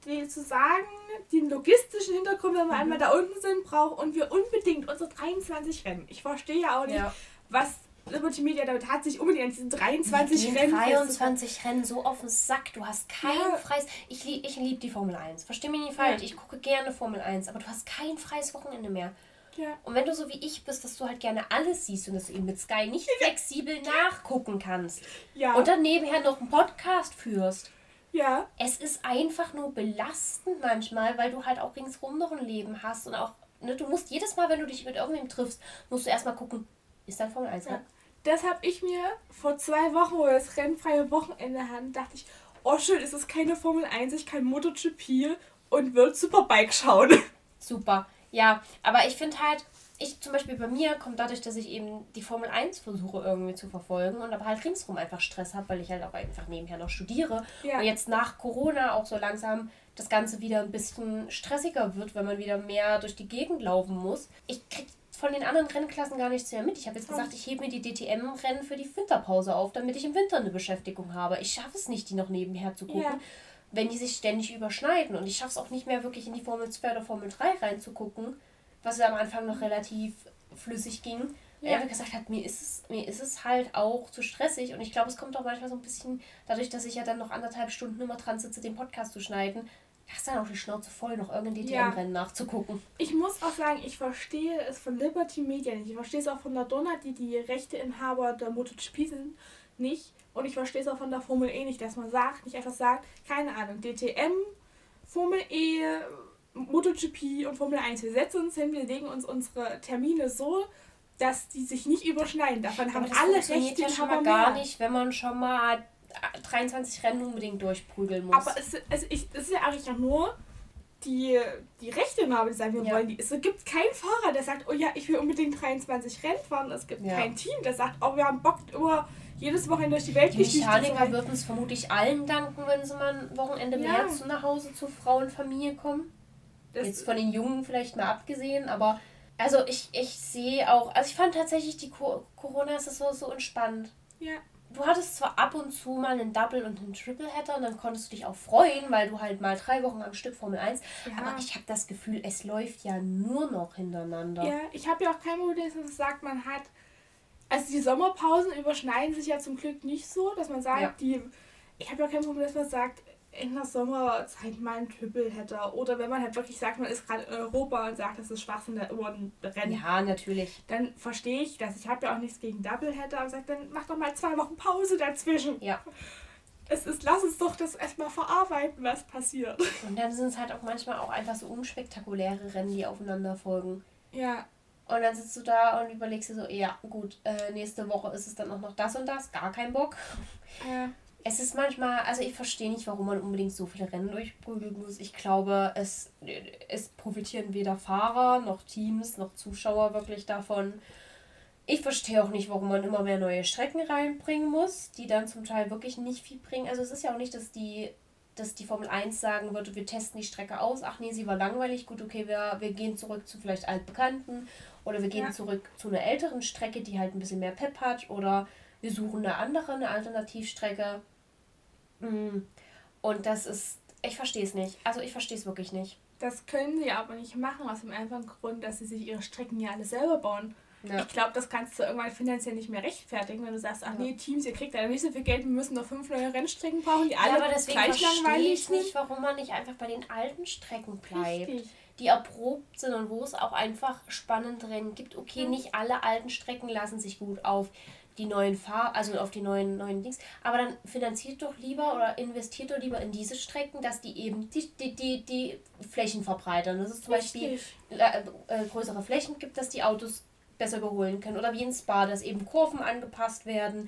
die zu sagen, den logistischen Hintergrund, wenn wir Mhm. einmal da unten sind, brauchen und wir unbedingt unsere 23 Rennen. Ich verstehe ja auch nicht, Ja. was Liberty Media damit hat, sich unbedingt an diesen 23 Die Rennen 23 Rennen so auf den Sack. Du hast kein Ja. freies. Ich liebe ich lieb die Formel 1. Versteh mich nicht falsch. Ich gucke gerne Formel 1, aber du hast kein freies Wochenende mehr. Ja. Und wenn du so wie ich bist, dass du halt gerne alles siehst und dass du eben mit Sky nicht flexibel nachgucken kannst Ja. und dann nebenher noch einen Podcast führst. ja. Es ist einfach nur belastend manchmal, weil du halt auch ringsrum noch ein Leben hast und auch, ne, du musst jedes Mal, wenn du dich mit irgendwem triffst, musst du erstmal gucken, ist dein Formel 1 Ja. Das habe ich mir vor zwei Wochen, wo wir das rennfreie Wochenende hatten, dachte ich, oh schön, ist es keine Formel 1, ich kann MotoGP und wird Superbike schauen. Super. Ja, aber ich finde halt, ich zum Beispiel bei mir kommt dadurch, dass ich eben die Formel 1 versuche irgendwie zu verfolgen und aber halt ringsrum einfach Stress habe, weil ich halt auch einfach nebenher noch studiere. Ja. Und jetzt nach Corona auch so langsam das Ganze wieder ein bisschen stressiger wird, weil man wieder mehr durch die Gegend laufen muss. Ich krieg von den anderen Rennklassen gar nichts mehr mit. Ich habe jetzt gesagt, ich hebe mir die DTM-Rennen für die Winterpause auf, damit ich im Winter eine Beschäftigung habe. Ich schaffe es nicht, die noch nebenher zu gucken Ja. Wenn die sich ständig überschneiden. Und ich schaffe es auch nicht mehr wirklich in die Formel 2 oder Formel 3 reinzugucken, was ja am Anfang noch relativ flüssig ging. Ja. Ja. Er gesagt hat, mir ist, es, mir ist es halt auch zu stressig. Und ich glaube, es kommt auch manchmal so ein bisschen dadurch, dass ich ja dann noch anderthalb Stunden immer dran sitze, den Podcast zu schneiden. Hast dann auch die Schnauze voll, noch irgendein Ja. DTM-Rennen nachzugucken. Ich muss auch sagen, ich verstehe es von Liberty Media nicht. Ich verstehe es auch von der Donna, die die Rechteinhaber der MotoGP sind, nicht. Und ich verstehe es auch von der Formel E nicht, dass man sagt, nicht einfach sagt, keine Ahnung, DTM, Formel E, MotoGP und Formel 1. Wir setzen uns hin, wir legen uns unsere Termine so, dass die sich nicht überschneiden. Davon haben alle funktioniert ja schon mal gar mehr. nicht, wenn man schon mal 23 Rennen unbedingt durchprügeln muss. Aber es, es, ich, es ist ja eigentlich auch nur die, die Rechteinhaber, die sagen, wir Ja. wollen die. Es gibt keinen Fahrer, der sagt, oh ja, ich will unbedingt 23 Rennen fahren. Es gibt Ja. kein Team, der sagt, oh, wir haben Bock, immer jedes Wochenende durch die Die Weltgeschichte zu Mechaniker würden es vermutlich allen danken, wenn sie mal ein Wochenende Ja. mehr zu nach Hause zur Frau und Familie kommen. Das, Jetzt von den Jungen vielleicht mal abgesehen, aber also ich, ich sehe auch, also ich fand tatsächlich die Co Corona ist so, so entspannt. ja, Du hattest zwar ab und zu mal einen Double und einen Triple Header und dann konntest du dich auch freuen, weil du halt mal drei Wochen am Stück Formel 1, Ja. aber ich habe das Gefühl, es läuft ja nur noch hintereinander. ja, ich habe ja auch kein Problem, dass man sagt, man hat. Also die Sommerpausen überschneiden sich ja zum Glück nicht so, dass man sagt, Ja. die. Ich habe ja kein Problem, dass man sagt, in der Sommerzeit mal ein Triple hätte. Oder wenn man halt wirklich sagt, man ist gerade in Europa und sagt, das ist Schwachsinn, da über ein Rennen. Ja, natürlich. dann verstehe ich das. Ich habe ja auch nichts gegen Doubleheader, aber sagt, dann mach doch mal zwei Wochen Pause dazwischen. Ja. Es ist, lass uns doch das erstmal verarbeiten, was passiert. Und dann sind es halt auch manchmal auch einfach so unspektakuläre Rennen, die aufeinander folgen. Ja, Und dann sitzt du da und überlegst dir so, ja, gut, äh, nächste Woche ist es dann auch noch das und das, gar kein Bock. äh, Es ist manchmal, also ich verstehe nicht, warum man unbedingt so viele Rennen durchprügeln muss. Ich glaube, es, es profitieren weder Fahrer noch Teams noch Zuschauer wirklich davon. Ich verstehe auch nicht, warum man immer mehr neue Strecken reinbringen muss, die dann zum Teil wirklich nicht viel bringen. Also es ist ja auch nicht, dass die, dass die Formel 1 sagen würde, wir testen die Strecke aus. Ach nee, sie war langweilig. Gut, okay, wir, wir gehen zurück zu vielleicht altbekannten. Oder wir gehen Ja. zurück zu einer älteren Strecke, die halt ein bisschen mehr Pep hat. Oder wir suchen eine andere, eine Alternativstrecke. Mm. Und das ist, ich verstehe es nicht. Also ich verstehe es wirklich nicht. das können sie aber nicht machen, aus dem einfachen Grund, dass sie sich ihre Strecken ja alle selber bauen. Ja. Ich glaube, das kannst du irgendwann finanziell nicht mehr rechtfertigen, wenn du sagst, ach Ja. nee, Teams, ihr kriegt leider nicht so viel Geld, wir müssen noch fünf neue Rennstrecken bauen, die Ja, alle aber deswegen gleich langweilig ich nicht, warum man nicht einfach bei den alten Strecken bleibt. Richtig. Die erprobt sind und wo es auch einfach spannend Rennen gibt. Okay, Ja. nicht alle alten Strecken lassen sich gut auf die neuen Fahr also auf die neuen neuen Dings, aber dann finanziert doch lieber oder investiert doch lieber in diese Strecken, dass die eben die, die, die, die Flächen verbreitern. Das ist zum Beispiel Richtig. äh, äh, größere Flächen gibt, dass die Autos besser überholen können. Oder wie in Spa, dass eben Kurven angepasst werden.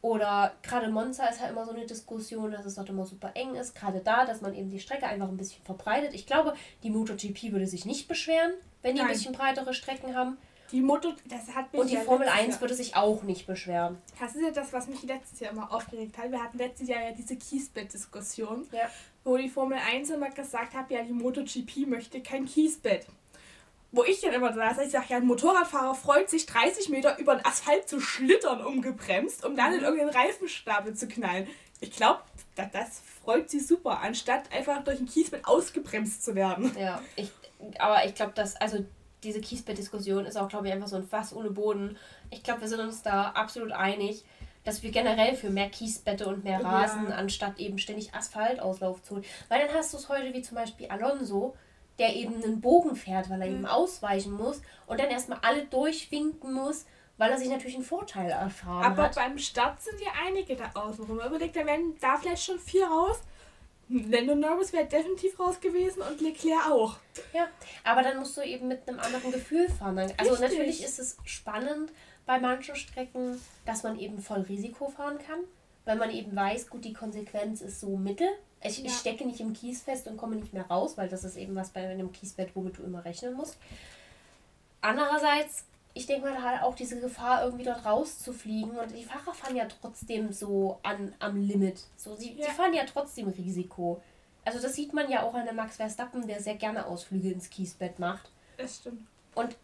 Oder gerade Monza ist halt immer so eine Diskussion, dass es dort immer super eng ist. Gerade da, dass man eben die Strecke einfach ein bisschen verbreitet. Ich glaube, die MotoGP würde sich nicht beschweren, wenn die Nein. ein bisschen breitere Strecken haben. Die Moto, das hat mich Und die ja Formel letztes 1 Jahr- würde sich auch nicht beschweren. Das ist ja das, was mich letztes Jahr immer aufgeregt hat. Wir hatten letztes Jahr ja diese Kiesbett-Diskussion, Ja. wo die Formel 1 immer gesagt hat, ja, die MotoGP möchte kein Kiesbett. Wo ich dann immer saß, ich sage, ja, ein Motorradfahrer freut sich, 30 Meter über den Asphalt zu schlittern, umgebremst, um dann in irgendeinen Reifenstapel zu knallen. Ich glaube, das, das freut sie super, anstatt einfach durch ein Kiesbett ausgebremst zu werden. Ja, ich, aber ich glaube, dass, also diese Kiesbett-Diskussion ist auch, glaube ich, einfach so ein Fass ohne Boden. Ich glaube, wir sind uns da absolut einig, dass wir generell für mehr Kiesbette und mehr Rasen, ja. anstatt eben ständig Asphaltauslauf zu holen. Weil dann hast du es heute wie zum Beispiel Alonso, der eben einen Bogen fährt, weil er mhm. eben ausweichen muss und dann erstmal alle durchwinken muss, weil er sich natürlich einen Vorteil erfahren Aber hat. Aber beim Start sind ja einige da außenrum. Überlegt, da werden da vielleicht schon vier raus. Lando Norris wäre definitiv raus gewesen und Leclerc auch. Ja, aber dann musst du eben mit einem anderen Gefühl fahren. Also Richtig. natürlich ist es spannend bei manchen Strecken, dass man eben voll Risiko fahren kann, weil man eben weiß, gut, die Konsequenz ist so mittel. Ich, ja. ich stecke nicht im Kies fest und komme nicht mehr raus, weil das ist eben was bei einem Kiesbett, womit du immer rechnen musst. Andererseits ich denke mal halt auch diese Gefahr, irgendwie dort rauszufliegen. Und die Fahrer fahren ja trotzdem so an, am Limit. So, sie, ja. sie fahren ja trotzdem Risiko. Also das sieht man ja auch an der Max Verstappen, der sehr gerne Ausflüge ins Kiesbett macht. Das stimmt. Und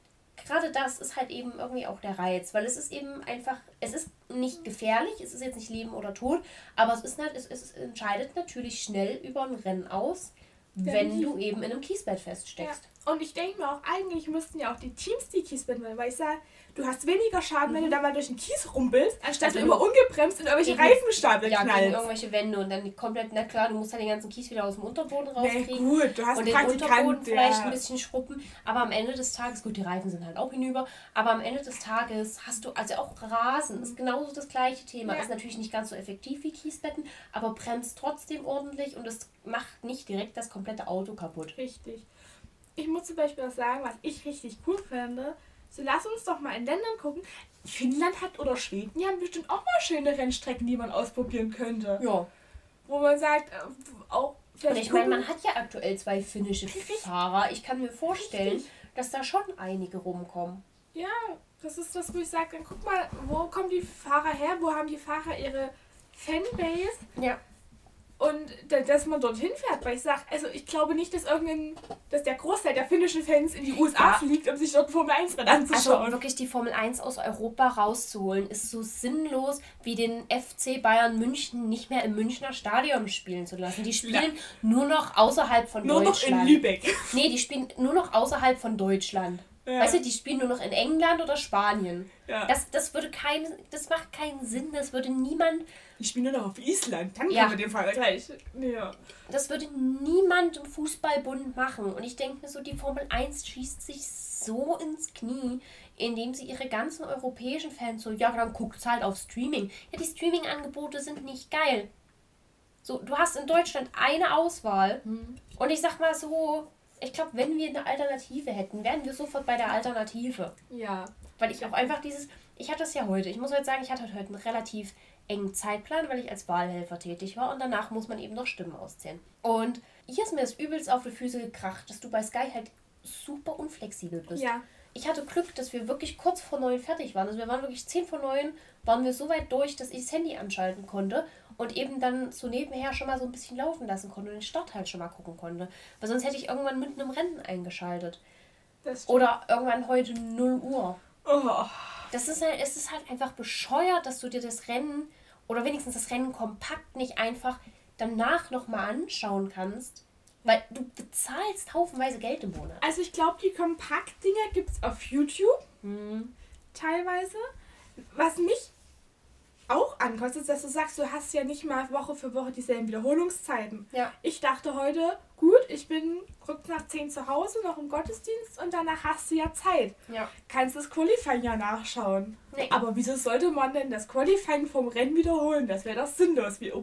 gerade das ist halt eben irgendwie auch der Reiz, weil es ist eben einfach, es ist nicht gefährlich, es ist jetzt nicht Leben oder Tod, aber es ist nicht, es, es entscheidet natürlich schnell über ein Rennen aus, wenn du eben in einem Kiesbett feststeckst. Ja. Und ich denke mir auch, eigentlich müssten ja auch die Teams die Kiesbett machen, weil ich sage, du hast weniger Schaden, mhm. wenn du mhm. da mal durch den Kies rumpelst, anstatt also du immer ungebremst in irgendwelche Reifenstapel ja, knallst. Ja, irgendwelche Wände und dann komplett, na klar, du musst dann den ganzen Kies wieder aus dem Unterboden rauskriegen. Nee, gut, du hast und den Unterboden vielleicht ein bisschen schruppen, aber am Ende des Tages, gut, die Reifen sind halt auch hinüber, aber am Ende des Tages hast du, also auch Rasen ist genauso das gleiche Thema. Ja. Ist natürlich nicht ganz so effektiv wie Kiesbetten, aber bremst trotzdem ordentlich und es macht nicht direkt das komplette Auto kaputt. Richtig. Ich muss zum Beispiel auch sagen, was ich richtig cool finde, so lass uns doch mal in Ländern gucken. Finnland hat oder Schweden, die haben bestimmt auch mal schöne Rennstrecken, die man ausprobieren könnte. Ja. Wo man sagt, äh, auch vielleicht. Und ich meine, man hat ja aktuell zwei finnische Fahrer. Ich kann mir vorstellen, Richtig. dass da schon einige rumkommen. Ja, das ist das, wo ich sage, dann guck mal, wo kommen die Fahrer her? Wo haben die Fahrer ihre Fanbase? Ja und dass man dorthin fährt, weil ich sage, also ich glaube nicht, dass irgendein, dass der Großteil der finnischen Fans in die USA ja. fliegt, um sich dort Formel 1 Rennen anzuschauen. Also wirklich die Formel 1 aus Europa rauszuholen, ist so sinnlos, wie den FC Bayern München nicht mehr im Münchner Stadion spielen zu lassen. Die spielen ja. nur noch außerhalb von nur Deutschland. Nur noch in Lübeck. Nee, die spielen nur noch außerhalb von Deutschland. Ja. Weißt du, die spielen nur noch in England oder Spanien. Ja. Das, das würde kein, das macht keinen Sinn, das würde niemand. Die spielen nur noch auf Island, dann ja. wir den Fall gleich. Ja. Das würde niemand im Fußballbund machen. Und ich denke mir so, die Formel 1 schießt sich so ins Knie, indem sie ihre ganzen europäischen Fans so, ja, dann guckt halt auf Streaming. Ja, die Streaming-Angebote sind nicht geil. So, du hast in Deutschland eine Auswahl. Mhm. Und ich sag mal so, ich glaube, wenn wir eine Alternative hätten, wären wir sofort bei der Alternative. Ja. Weil ich auch einfach dieses, ich hatte es ja heute, ich muss heute sagen, ich hatte heute einen relativ engen Zeitplan, weil ich als Wahlhelfer tätig war und danach muss man eben noch Stimmen auszählen. Und hier ist mir das übelst auf die Füße gekracht, dass du bei Sky halt super unflexibel bist. Ja. Ich hatte Glück, dass wir wirklich kurz vor neun fertig waren. Also wir waren wirklich zehn vor neun, waren wir so weit durch, dass ich das Handy anschalten konnte und eben dann so nebenher schon mal so ein bisschen laufen lassen konnte und den Start halt schon mal gucken konnte. Weil sonst hätte ich irgendwann mitten im Rennen eingeschaltet. Oder irgendwann heute 0 Uhr. Oh. Das ist halt, es ist halt einfach bescheuert, dass du dir das Rennen oder wenigstens das Rennen kompakt nicht einfach danach nochmal anschauen kannst. Weil du bezahlst haufenweise Geld im Monat. Also ich glaube, die Kompakt-Dinger gibt es auf YouTube. Mhm. Teilweise. Was mich auch ankostet, dass du sagst, du hast ja nicht mal Woche für Woche dieselben Wiederholungszeiten. Ja. Ich dachte heute, gut, ich bin kurz nach 10 zu Hause, noch im Gottesdienst und danach hast du ja Zeit. Ja. Kannst das Qualifying ja nachschauen. Nee. Aber wieso sollte man denn das Qualifying vom Rennen wiederholen? Das wäre doch sinnlos. Wir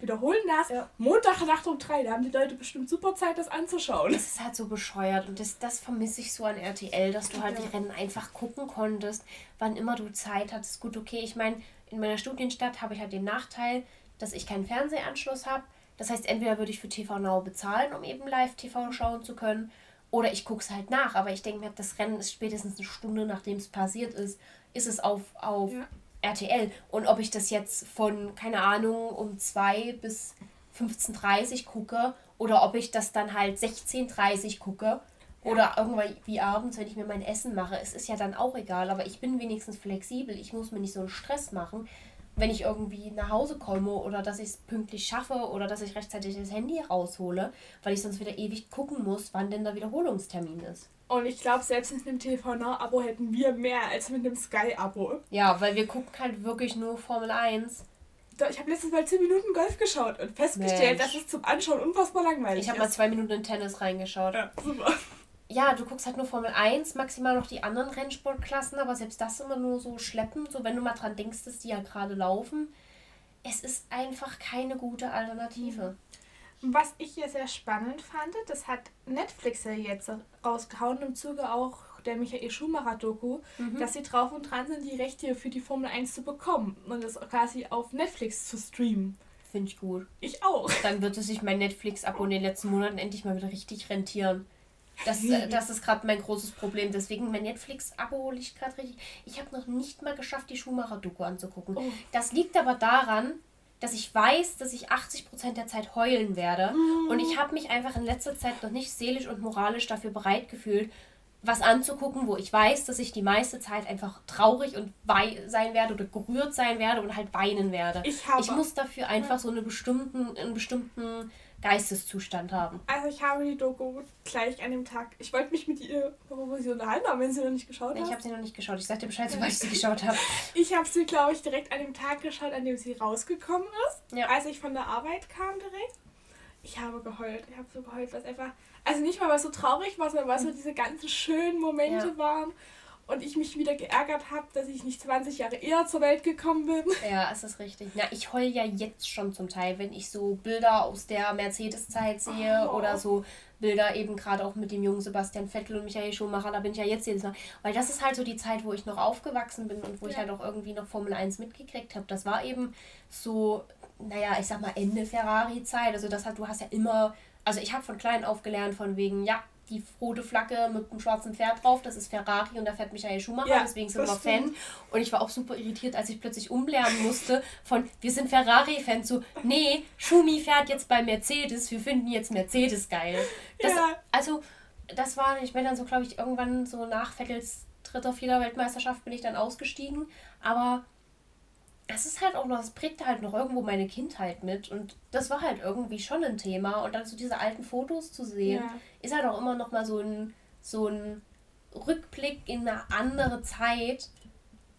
wiederholen das ja. Montag Nacht um 3. Da haben die Leute bestimmt super Zeit, das anzuschauen. Das ist halt so bescheuert und das, das vermisse ich so an RTL, dass du halt ja. die Rennen einfach gucken konntest, wann immer du Zeit hattest. Gut, okay, ich meine, in meiner Studienstadt habe ich halt den Nachteil, dass ich keinen Fernsehanschluss habe. Das heißt, entweder würde ich für TV Now bezahlen, um eben Live-TV schauen zu können, oder ich gucke es halt nach. Aber ich denke mir, das Rennen ist spätestens eine Stunde, nachdem es passiert ist, ist es auf, auf ja. RTL. Und ob ich das jetzt von, keine Ahnung, um zwei bis 15.30 gucke oder ob ich das dann halt 16.30 gucke oder irgendwann wie abends, wenn ich mir mein Essen mache. Es ist ja dann auch egal, aber ich bin wenigstens flexibel. Ich muss mir nicht so einen Stress machen, wenn ich irgendwie nach Hause komme oder dass ich es pünktlich schaffe oder dass ich rechtzeitig das Handy raushole, weil ich sonst wieder ewig gucken muss, wann denn der Wiederholungstermin ist. Und ich glaube, selbst mit einem TV Now-Abo hätten wir mehr als mit einem Sky-Abo. Ja, weil wir gucken halt wirklich nur Formel 1. Ich habe letztens mal 10 Minuten Golf geschaut und festgestellt, Mensch. dass es zum Anschauen unfassbar langweilig Ich habe mal zwei Minuten in Tennis reingeschaut. Ja, super. Ja, du guckst halt nur Formel 1, maximal noch die anderen Rennsportklassen, aber selbst das immer nur so schleppen, so wenn du mal dran denkst, dass die ja gerade laufen. Es ist einfach keine gute Alternative. Mhm. Was ich hier sehr spannend fand, das hat Netflix ja jetzt rausgehauen, im Zuge auch der Michael Schumacher-Doku, mhm. dass sie drauf und dran sind, die Rechte für die Formel 1 zu bekommen und das quasi auf Netflix zu streamen. Finde ich gut. Ich auch. Dann wird es sich mein Netflix-Abo in den letzten Monaten endlich mal wieder richtig rentieren. Das, äh, das ist gerade mein großes Problem. Deswegen mein Netflix-Abo hole ich gerade richtig. Ich habe noch nicht mal geschafft, die Schumacher-Doku anzugucken. Oh. Das liegt aber daran, dass ich weiß, dass ich 80% der Zeit heulen werde. Mm. Und ich habe mich einfach in letzter Zeit noch nicht seelisch und moralisch dafür bereit gefühlt, was anzugucken, wo ich weiß, dass ich die meiste Zeit einfach traurig und sein werde oder gerührt sein werde und halt weinen werde. Ich, habe, ich muss dafür einfach so eine bestimmten, einen bestimmten Geisteszustand haben. Also ich habe die Doku gleich an dem Tag. Ich wollte mich mit ihr darüber sie unterhalten, aber wenn sie noch nicht geschaut hat. Ich habe sie noch nicht geschaut. Ich sagte Bescheid, sobald ich sie geschaut habe. Ich habe sie, glaube ich, direkt an dem Tag geschaut, an dem sie rausgekommen ist. Ja. Als ich von der Arbeit kam direkt. Ich habe geheult. Ich habe so geheult, was einfach. Also nicht mal, weil es so traurig war, sondern weil es so diese ganzen schönen Momente ja. waren und ich mich wieder geärgert habe, dass ich nicht 20 Jahre eher zur Welt gekommen bin. Ja, ist das richtig. Na, ich heule ja jetzt schon zum Teil, wenn ich so Bilder aus der Mercedes-Zeit sehe oh. oder so Bilder eben gerade auch mit dem jungen Sebastian Vettel und Michael Schumacher, da bin ich ja jetzt jedes Mal. Weil das ist halt so die Zeit, wo ich noch aufgewachsen bin und wo ja. ich halt auch irgendwie noch Formel 1 mitgekriegt habe. Das war eben so, naja, ich sag mal Ende Ferrari-Zeit. Also das hat, du hast ja immer, also ich habe von klein auf gelernt von wegen, ja, die rote Flagge mit dem schwarzen Pferd drauf, das ist Ferrari und da fährt Michael Schumacher, ja, deswegen sind wir Fan. Und ich war auch super irritiert, als ich plötzlich umlernen musste von, wir sind Ferrari-Fans, so, nee, Schumi fährt jetzt bei Mercedes, wir finden jetzt Mercedes geil. Das, ja. Also, das war, ich bin dann so, glaube ich, irgendwann so nach Vettels dritter, vierter Weltmeisterschaft bin ich dann ausgestiegen, aber das ist halt auch noch, das prägt halt noch irgendwo meine Kindheit mit und das war halt irgendwie schon ein Thema und dann so diese alten Fotos zu sehen, ja. ist halt auch immer noch mal so ein, so ein Rückblick in eine andere Zeit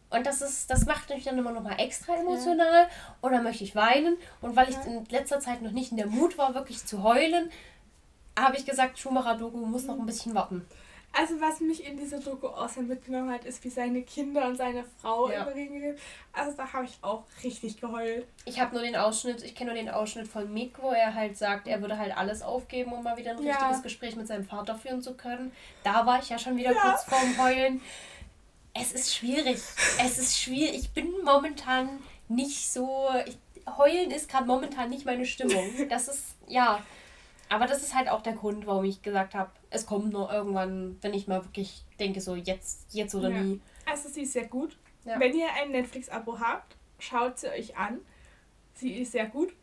und das ist, das macht mich dann immer noch mal extra emotional ja. und dann möchte ich weinen und weil ich in letzter Zeit noch nicht in der Mut war, wirklich zu heulen, habe ich gesagt, Schumacher-Doku muss noch ein bisschen warten. Also was mich in dieser Doku auch sehr mitgenommen hat, ist wie seine Kinder und seine Frau ja. überreden. Also da habe ich auch richtig geheult. Ich habe nur den Ausschnitt, ich kenne nur den Ausschnitt von Mick, wo er halt sagt, er würde halt alles aufgeben, um mal wieder ein ja. richtiges Gespräch mit seinem Vater führen zu können. Da war ich ja schon wieder ja. kurz vorm Heulen. Es ist schwierig. Es ist schwierig. Ich bin momentan nicht so. Ich, heulen ist gerade momentan nicht meine Stimmung. Das ist, ja. Aber das ist halt auch der Grund, warum ich gesagt habe, es kommt nur irgendwann, wenn ich mal wirklich denke, so jetzt, jetzt oder ja. nie. Also sie ist sehr gut. Ja. Wenn ihr ein Netflix-Abo habt, schaut sie euch an. Sie ist sehr gut.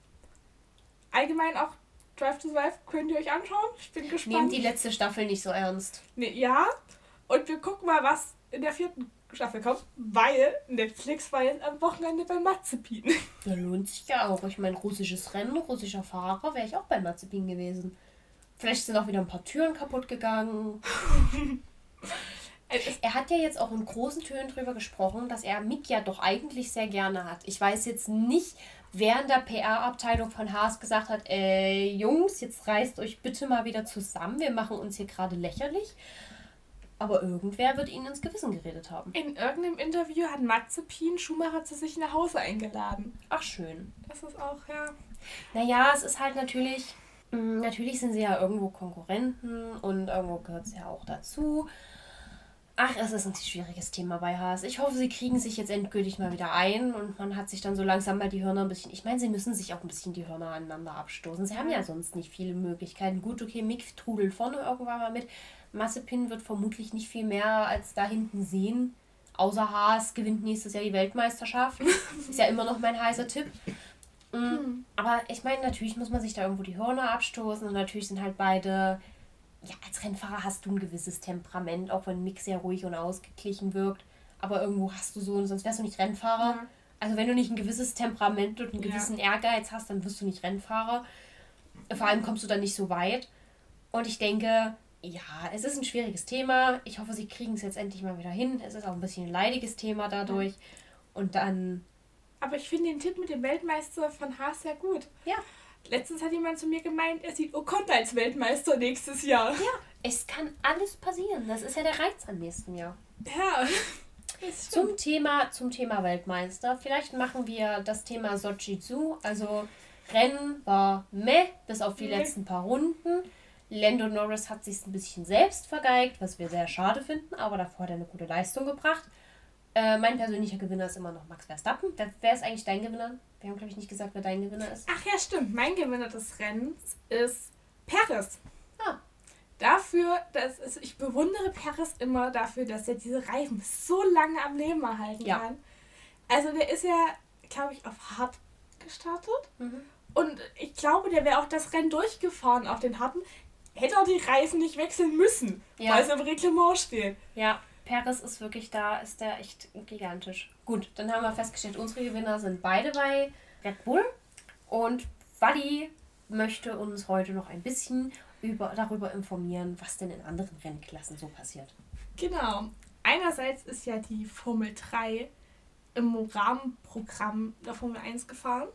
Allgemein auch Drive to Survive könnt ihr euch anschauen. Ich bin gespannt. Nehmt die letzte Staffel nicht so ernst. Nee, ja. Und wir gucken mal, was in der vierten Staffel kommt, weil Netflix war jetzt am Wochenende bei Mazepin. Ja, lohnt sich ja auch. Ich meine, russisches Rennen, russischer Fahrer, wäre ich auch bei Mazepin gewesen. Vielleicht sind auch wieder ein paar Türen kaputt gegangen. er hat ja jetzt auch in großen Tönen drüber gesprochen, dass er Mick ja doch eigentlich sehr gerne hat. Ich weiß jetzt nicht, wer in der PR-Abteilung von Haas gesagt hat, äh, Jungs, jetzt reißt euch bitte mal wieder zusammen, wir machen uns hier gerade lächerlich. Aber irgendwer wird ihnen ins Gewissen geredet haben. In irgendeinem Interview hat Mazepin Schumacher zu sich nach Hause eingeladen. Ach, schön. Das ist auch, ja. Naja, es ist halt natürlich, natürlich sind sie ja irgendwo Konkurrenten und irgendwo gehört es ja auch dazu. Ach, es ist ein schwieriges Thema bei Haas. Ich hoffe, sie kriegen sich jetzt endgültig mal wieder ein und man hat sich dann so langsam mal die Hörner ein bisschen. Ich meine, sie müssen sich auch ein bisschen die Hörner aneinander abstoßen. Sie haben ja sonst nicht viele Möglichkeiten. Gut, okay, Mick trudelt vorne irgendwann mal mit. Massepin wird vermutlich nicht viel mehr als da hinten sehen. Außer Haas gewinnt nächstes Jahr die Weltmeisterschaft. Ist ja immer noch mein heißer Tipp. Mhm. Aber ich meine, natürlich muss man sich da irgendwo die Hörner abstoßen und natürlich sind halt beide. Ja, als Rennfahrer hast du ein gewisses Temperament, auch wenn Mick sehr ruhig und ausgeglichen wirkt. Aber irgendwo hast du so, sonst wärst du nicht Rennfahrer. Ja. Also wenn du nicht ein gewisses Temperament und einen gewissen ja. Ehrgeiz hast, dann wirst du nicht Rennfahrer. Vor allem kommst du dann nicht so weit. Und ich denke, ja, es ist ein schwieriges Thema. Ich hoffe, sie kriegen es jetzt endlich mal wieder hin. Es ist auch ein bisschen ein leidiges Thema dadurch. Und dann. Aber ich finde den Tipp mit dem Weltmeister von Haas sehr gut. Ja. Letztens hat jemand zu mir gemeint, er sieht Ocon als Weltmeister nächstes Jahr. Ja, es kann alles passieren. Das ist ja der Reiz am nächsten Jahr. Ja. Zum Thema, zum Thema Weltmeister. Vielleicht machen wir das Thema Sochi zu. Also Rennen war meh, bis auf die nee. letzten paar Runden. Lando Norris hat sich ein bisschen selbst vergeigt, was wir sehr schade finden, aber davor hat er eine gute Leistung gebracht. Äh, mein persönlicher Gewinner ist immer noch Max Verstappen. Wer, ist eigentlich dein Gewinner? Wir haben, glaube ich, nicht gesagt, wer dein Gewinner ist. Ach ja, stimmt. Mein Gewinner des Rennens ist Perez. Ah. Dafür, dass also ich bewundere Perez immer dafür, dass er diese Reifen so lange am Leben erhalten ja. kann. Also der ist ja, glaube ich, auf hart gestartet. Mhm. Und ich glaube, der wäre auch das Rennen durchgefahren auf den harten hätte auch die Reifen nicht wechseln müssen, ja. weil es im Reglement steht. Ja, Paris ist wirklich da, ist der echt gigantisch. Gut, dann haben wir festgestellt, unsere Gewinner sind beide bei Red Bull und Wally möchte uns heute noch ein bisschen über, darüber informieren, was denn in anderen Rennklassen so passiert. Genau. Einerseits ist ja die Formel 3 im Rahmenprogramm der Formel 1 gefahren.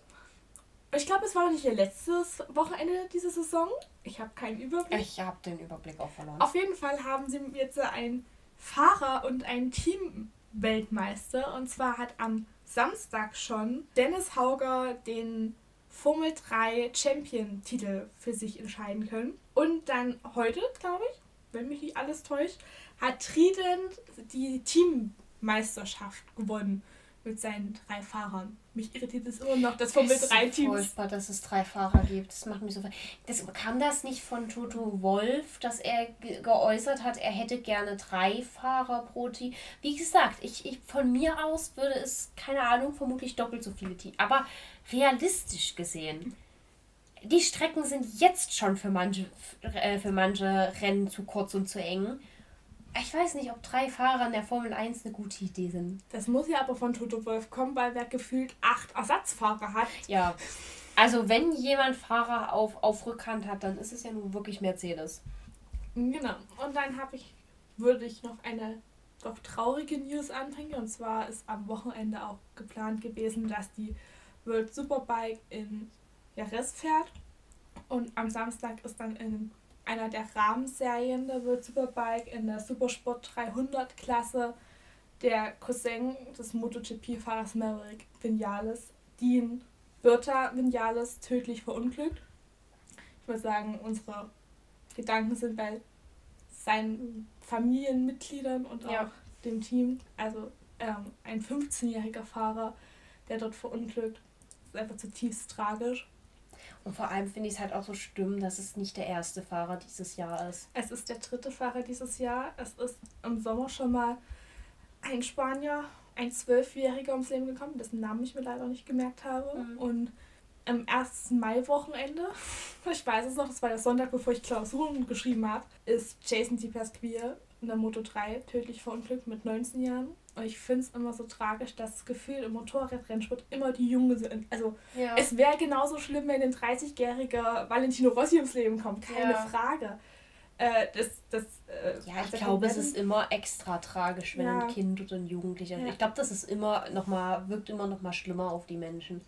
Ich glaube, es war noch nicht ihr letztes Wochenende dieser Saison. Ich habe keinen Überblick. Ich habe den Überblick auch verloren. Auf jeden Fall haben sie jetzt einen Fahrer und einen Team-Weltmeister. Und zwar hat am Samstag schon Dennis Hauger den Formel 3 Champion-Titel für sich entscheiden können. Und dann heute, glaube ich, wenn mich nicht alles täuscht, hat Trident die Teammeisterschaft gewonnen mit seinen drei Fahrern. Mich irritiert es immer noch, dass Formel 3 Teams. furchtbar, dass es drei Fahrer gibt. Das macht mich so. Das, kam das nicht von Toto Wolf, dass er ge geäußert hat, er hätte gerne drei Fahrer pro Team? Wie gesagt, ich, ich von mir aus würde es, keine Ahnung, vermutlich doppelt so viele Teams. Aber realistisch gesehen, die Strecken sind jetzt schon für manche, äh, für manche Rennen zu kurz und zu eng. Ich weiß nicht, ob drei Fahrer in der Formel 1 eine gute Idee sind. Das muss ja aber von Toto Wolf kommen, weil wer gefühlt acht Ersatzfahrer hat. Ja. Also wenn jemand Fahrer auf, auf Rückhand hat, dann ist es ja nun wirklich Mercedes. Genau. Und dann habe ich, würde ich noch eine doch traurige News anbringen. Und zwar ist am Wochenende auch geplant gewesen, dass die World Superbike in Jerez fährt. Und am Samstag ist dann in einer der Rahmenserien der World Superbike in der Supersport 300 Klasse der Cousin des MotoGP-Fahrers Maverick Vinales, Dean Birta Vinales, tödlich verunglückt. Ich würde sagen, unsere Gedanken sind bei seinen Familienmitgliedern und auch ja. dem Team. Also ähm, ein 15-jähriger Fahrer, der dort verunglückt, ist einfach zutiefst tragisch. Und vor allem finde ich es halt auch so schlimm, dass es nicht der erste Fahrer dieses Jahr ist. Es ist der dritte Fahrer dieses Jahr. Es ist im Sommer schon mal ein Spanier, ein Zwölfjähriger ums Leben gekommen, dessen Namen ich mir leider nicht gemerkt habe. Mhm. Und am ersten Mai-Wochenende, ich weiß es noch, das war der Sonntag, bevor ich Klausuren geschrieben habe, ist Jason Di Pasquier in der Moto 3 tödlich verunglückt mit 19 Jahren. Und ich finde es immer so tragisch, dass das Gefühl im Motorradrennsport immer die Jungen sind. Also ja. es wäre genauso schlimm, wenn ein 30-jähriger Valentino Rossi ums Leben kommt. Keine ja. Frage. Äh, das, das, äh, ja, ich glaube, es ist immer extra tragisch, wenn ja. ein Kind oder ein Jugendlicher. Ich glaube, das ist immer noch mal, wirkt immer noch mal schlimmer auf die Menschen.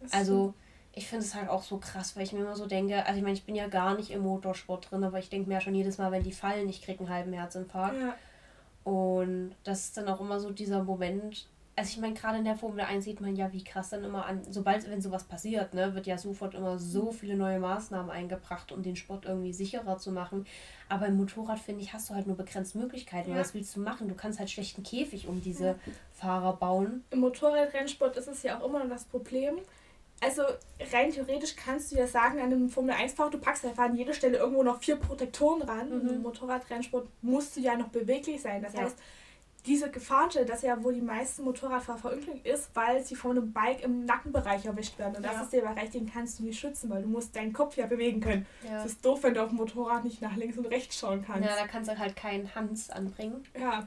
Das also ich finde es halt auch so krass, weil ich mir immer so denke, also ich meine, ich bin ja gar nicht im Motorsport drin, aber ich denke mir ja schon jedes Mal, wenn die fallen, ich kriege einen halben Herzinfarkt. Ja. Und das ist dann auch immer so dieser Moment, also ich meine, gerade in der Formel 1 sieht man ja, wie krass dann immer an, sobald, wenn sowas passiert, ne, wird ja sofort immer so viele neue Maßnahmen eingebracht, um den Sport irgendwie sicherer zu machen. Aber im Motorrad, finde ich, hast du halt nur begrenzt Möglichkeiten. Ja. Was willst du machen? Du kannst halt schlechten Käfig um diese ja. Fahrer bauen. Im Motorradrennsport ist es ja auch immer noch das Problem, also rein theoretisch kannst du ja sagen, an einem Formel 1-Fahrer, du packst einfach an jeder Stelle irgendwo noch vier Protektoren ran. Mhm. Und im Motorradrennsport musst du ja noch beweglich sein. Das ja. heißt, diese Gefahrenstelle, dass ja wohl die meisten Motorradfahrer verunglückt ist, weil sie von einem Bike im Nackenbereich erwischt werden. Und das Ja. ist der Bereich, den kannst du nicht schützen, weil du musst deinen Kopf ja bewegen können. Ja. Es ist doof, wenn du auf dem Motorrad nicht nach links und rechts schauen kannst. ja, da kannst du halt keinen Hans anbringen. Ja,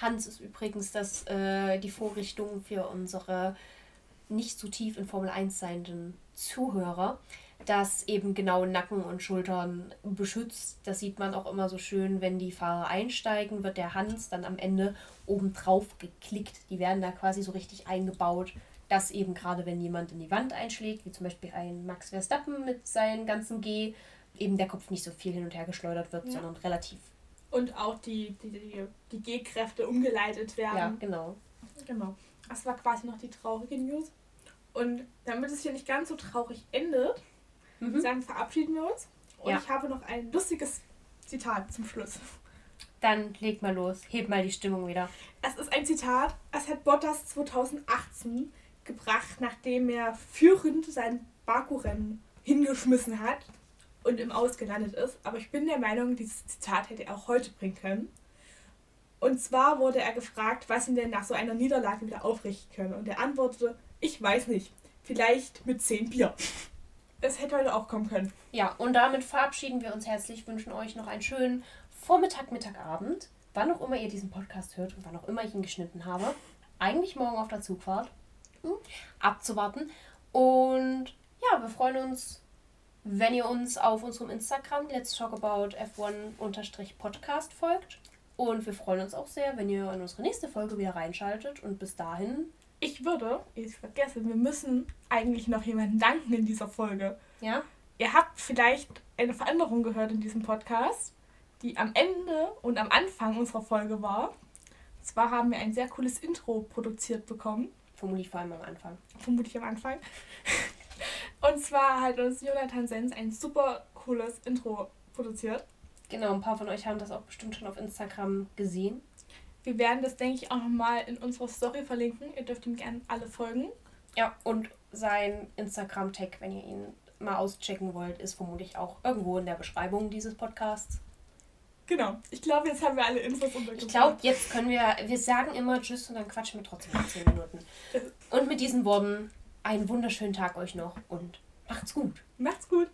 Hans ist übrigens das, äh, die Vorrichtung für unsere nicht so tief in Formel 1 seienden Zuhörer, das eben genau Nacken und Schultern beschützt. Das sieht man auch immer so schön, wenn die Fahrer einsteigen, wird der Hans dann am Ende oben drauf geklickt. Die werden da quasi so richtig eingebaut, dass eben gerade wenn jemand in die Wand einschlägt, wie zum Beispiel ein Max Verstappen mit seinem ganzen G, eben der Kopf nicht so viel hin und her geschleudert wird, Ja. sondern relativ. und auch die, die, die, die G-Kräfte umgeleitet werden. Ja, genau. Genau. Das war quasi noch die traurige News. Und damit es hier nicht ganz so traurig endet, Mhm. sagen, verabschieden wir uns. Und Ja. ich habe noch ein lustiges Zitat zum Schluss. Dann leg mal los, heb mal die Stimmung wieder. Es ist ein Zitat, es hat Bottas 2018 gebracht, nachdem er führend sein Baku-Rennen hingeschmissen hat und im Aus gelandet ist. Aber ich bin der Meinung, dieses Zitat hätte er auch heute bringen können. Und zwar wurde er gefragt, was ihn denn nach so einer Niederlage wieder aufrichten können. Und er antwortete, ich weiß nicht, vielleicht mit 10 Bier. Es hätte heute auch kommen können. Ja, und damit verabschieden wir uns herzlich, wünschen euch noch einen schönen Vormittag, Mittag, Abend, wann auch immer ihr diesen Podcast hört und wann auch immer ich ihn geschnitten habe. Eigentlich morgen auf der Zugfahrt. Hm, abzuwarten. Und ja, wir freuen uns, wenn ihr uns auf unserem Instagram Let's Talk About F1-Podcast folgt. Und wir freuen uns auch sehr, wenn ihr in unsere nächste Folge wieder reinschaltet. Und bis dahin, Ich würde, ich vergesse, wir müssen eigentlich noch jemanden danken in dieser Folge. ja, Ihr habt vielleicht eine Veränderung gehört in diesem Podcast, die am Ende und am Anfang unserer Folge war. Und zwar haben wir ein sehr cooles Intro produziert bekommen, vermutlich vor allem am Anfang. vermutlich am Anfang. Und zwar hat uns Jonathan Sens ein super cooles Intro produziert. Genau, ein paar von euch haben das auch bestimmt schon auf Instagram gesehen. Wir werden das, denke ich, auch nochmal in unserer Story verlinken. Ihr dürft ihm gerne alle folgen. Ja, und sein Instagram-Tag, wenn ihr ihn mal auschecken wollt, ist vermutlich auch irgendwo in der Beschreibung dieses Podcasts. Genau. Ich glaube, jetzt haben wir alle Infos untergebracht. Ich glaube, jetzt können wir, wir sagen immer Tschüss und dann quatschen wir trotzdem noch 10 Minuten. Und mit diesen Worten einen wunderschönen Tag euch noch und macht's gut. Macht's gut.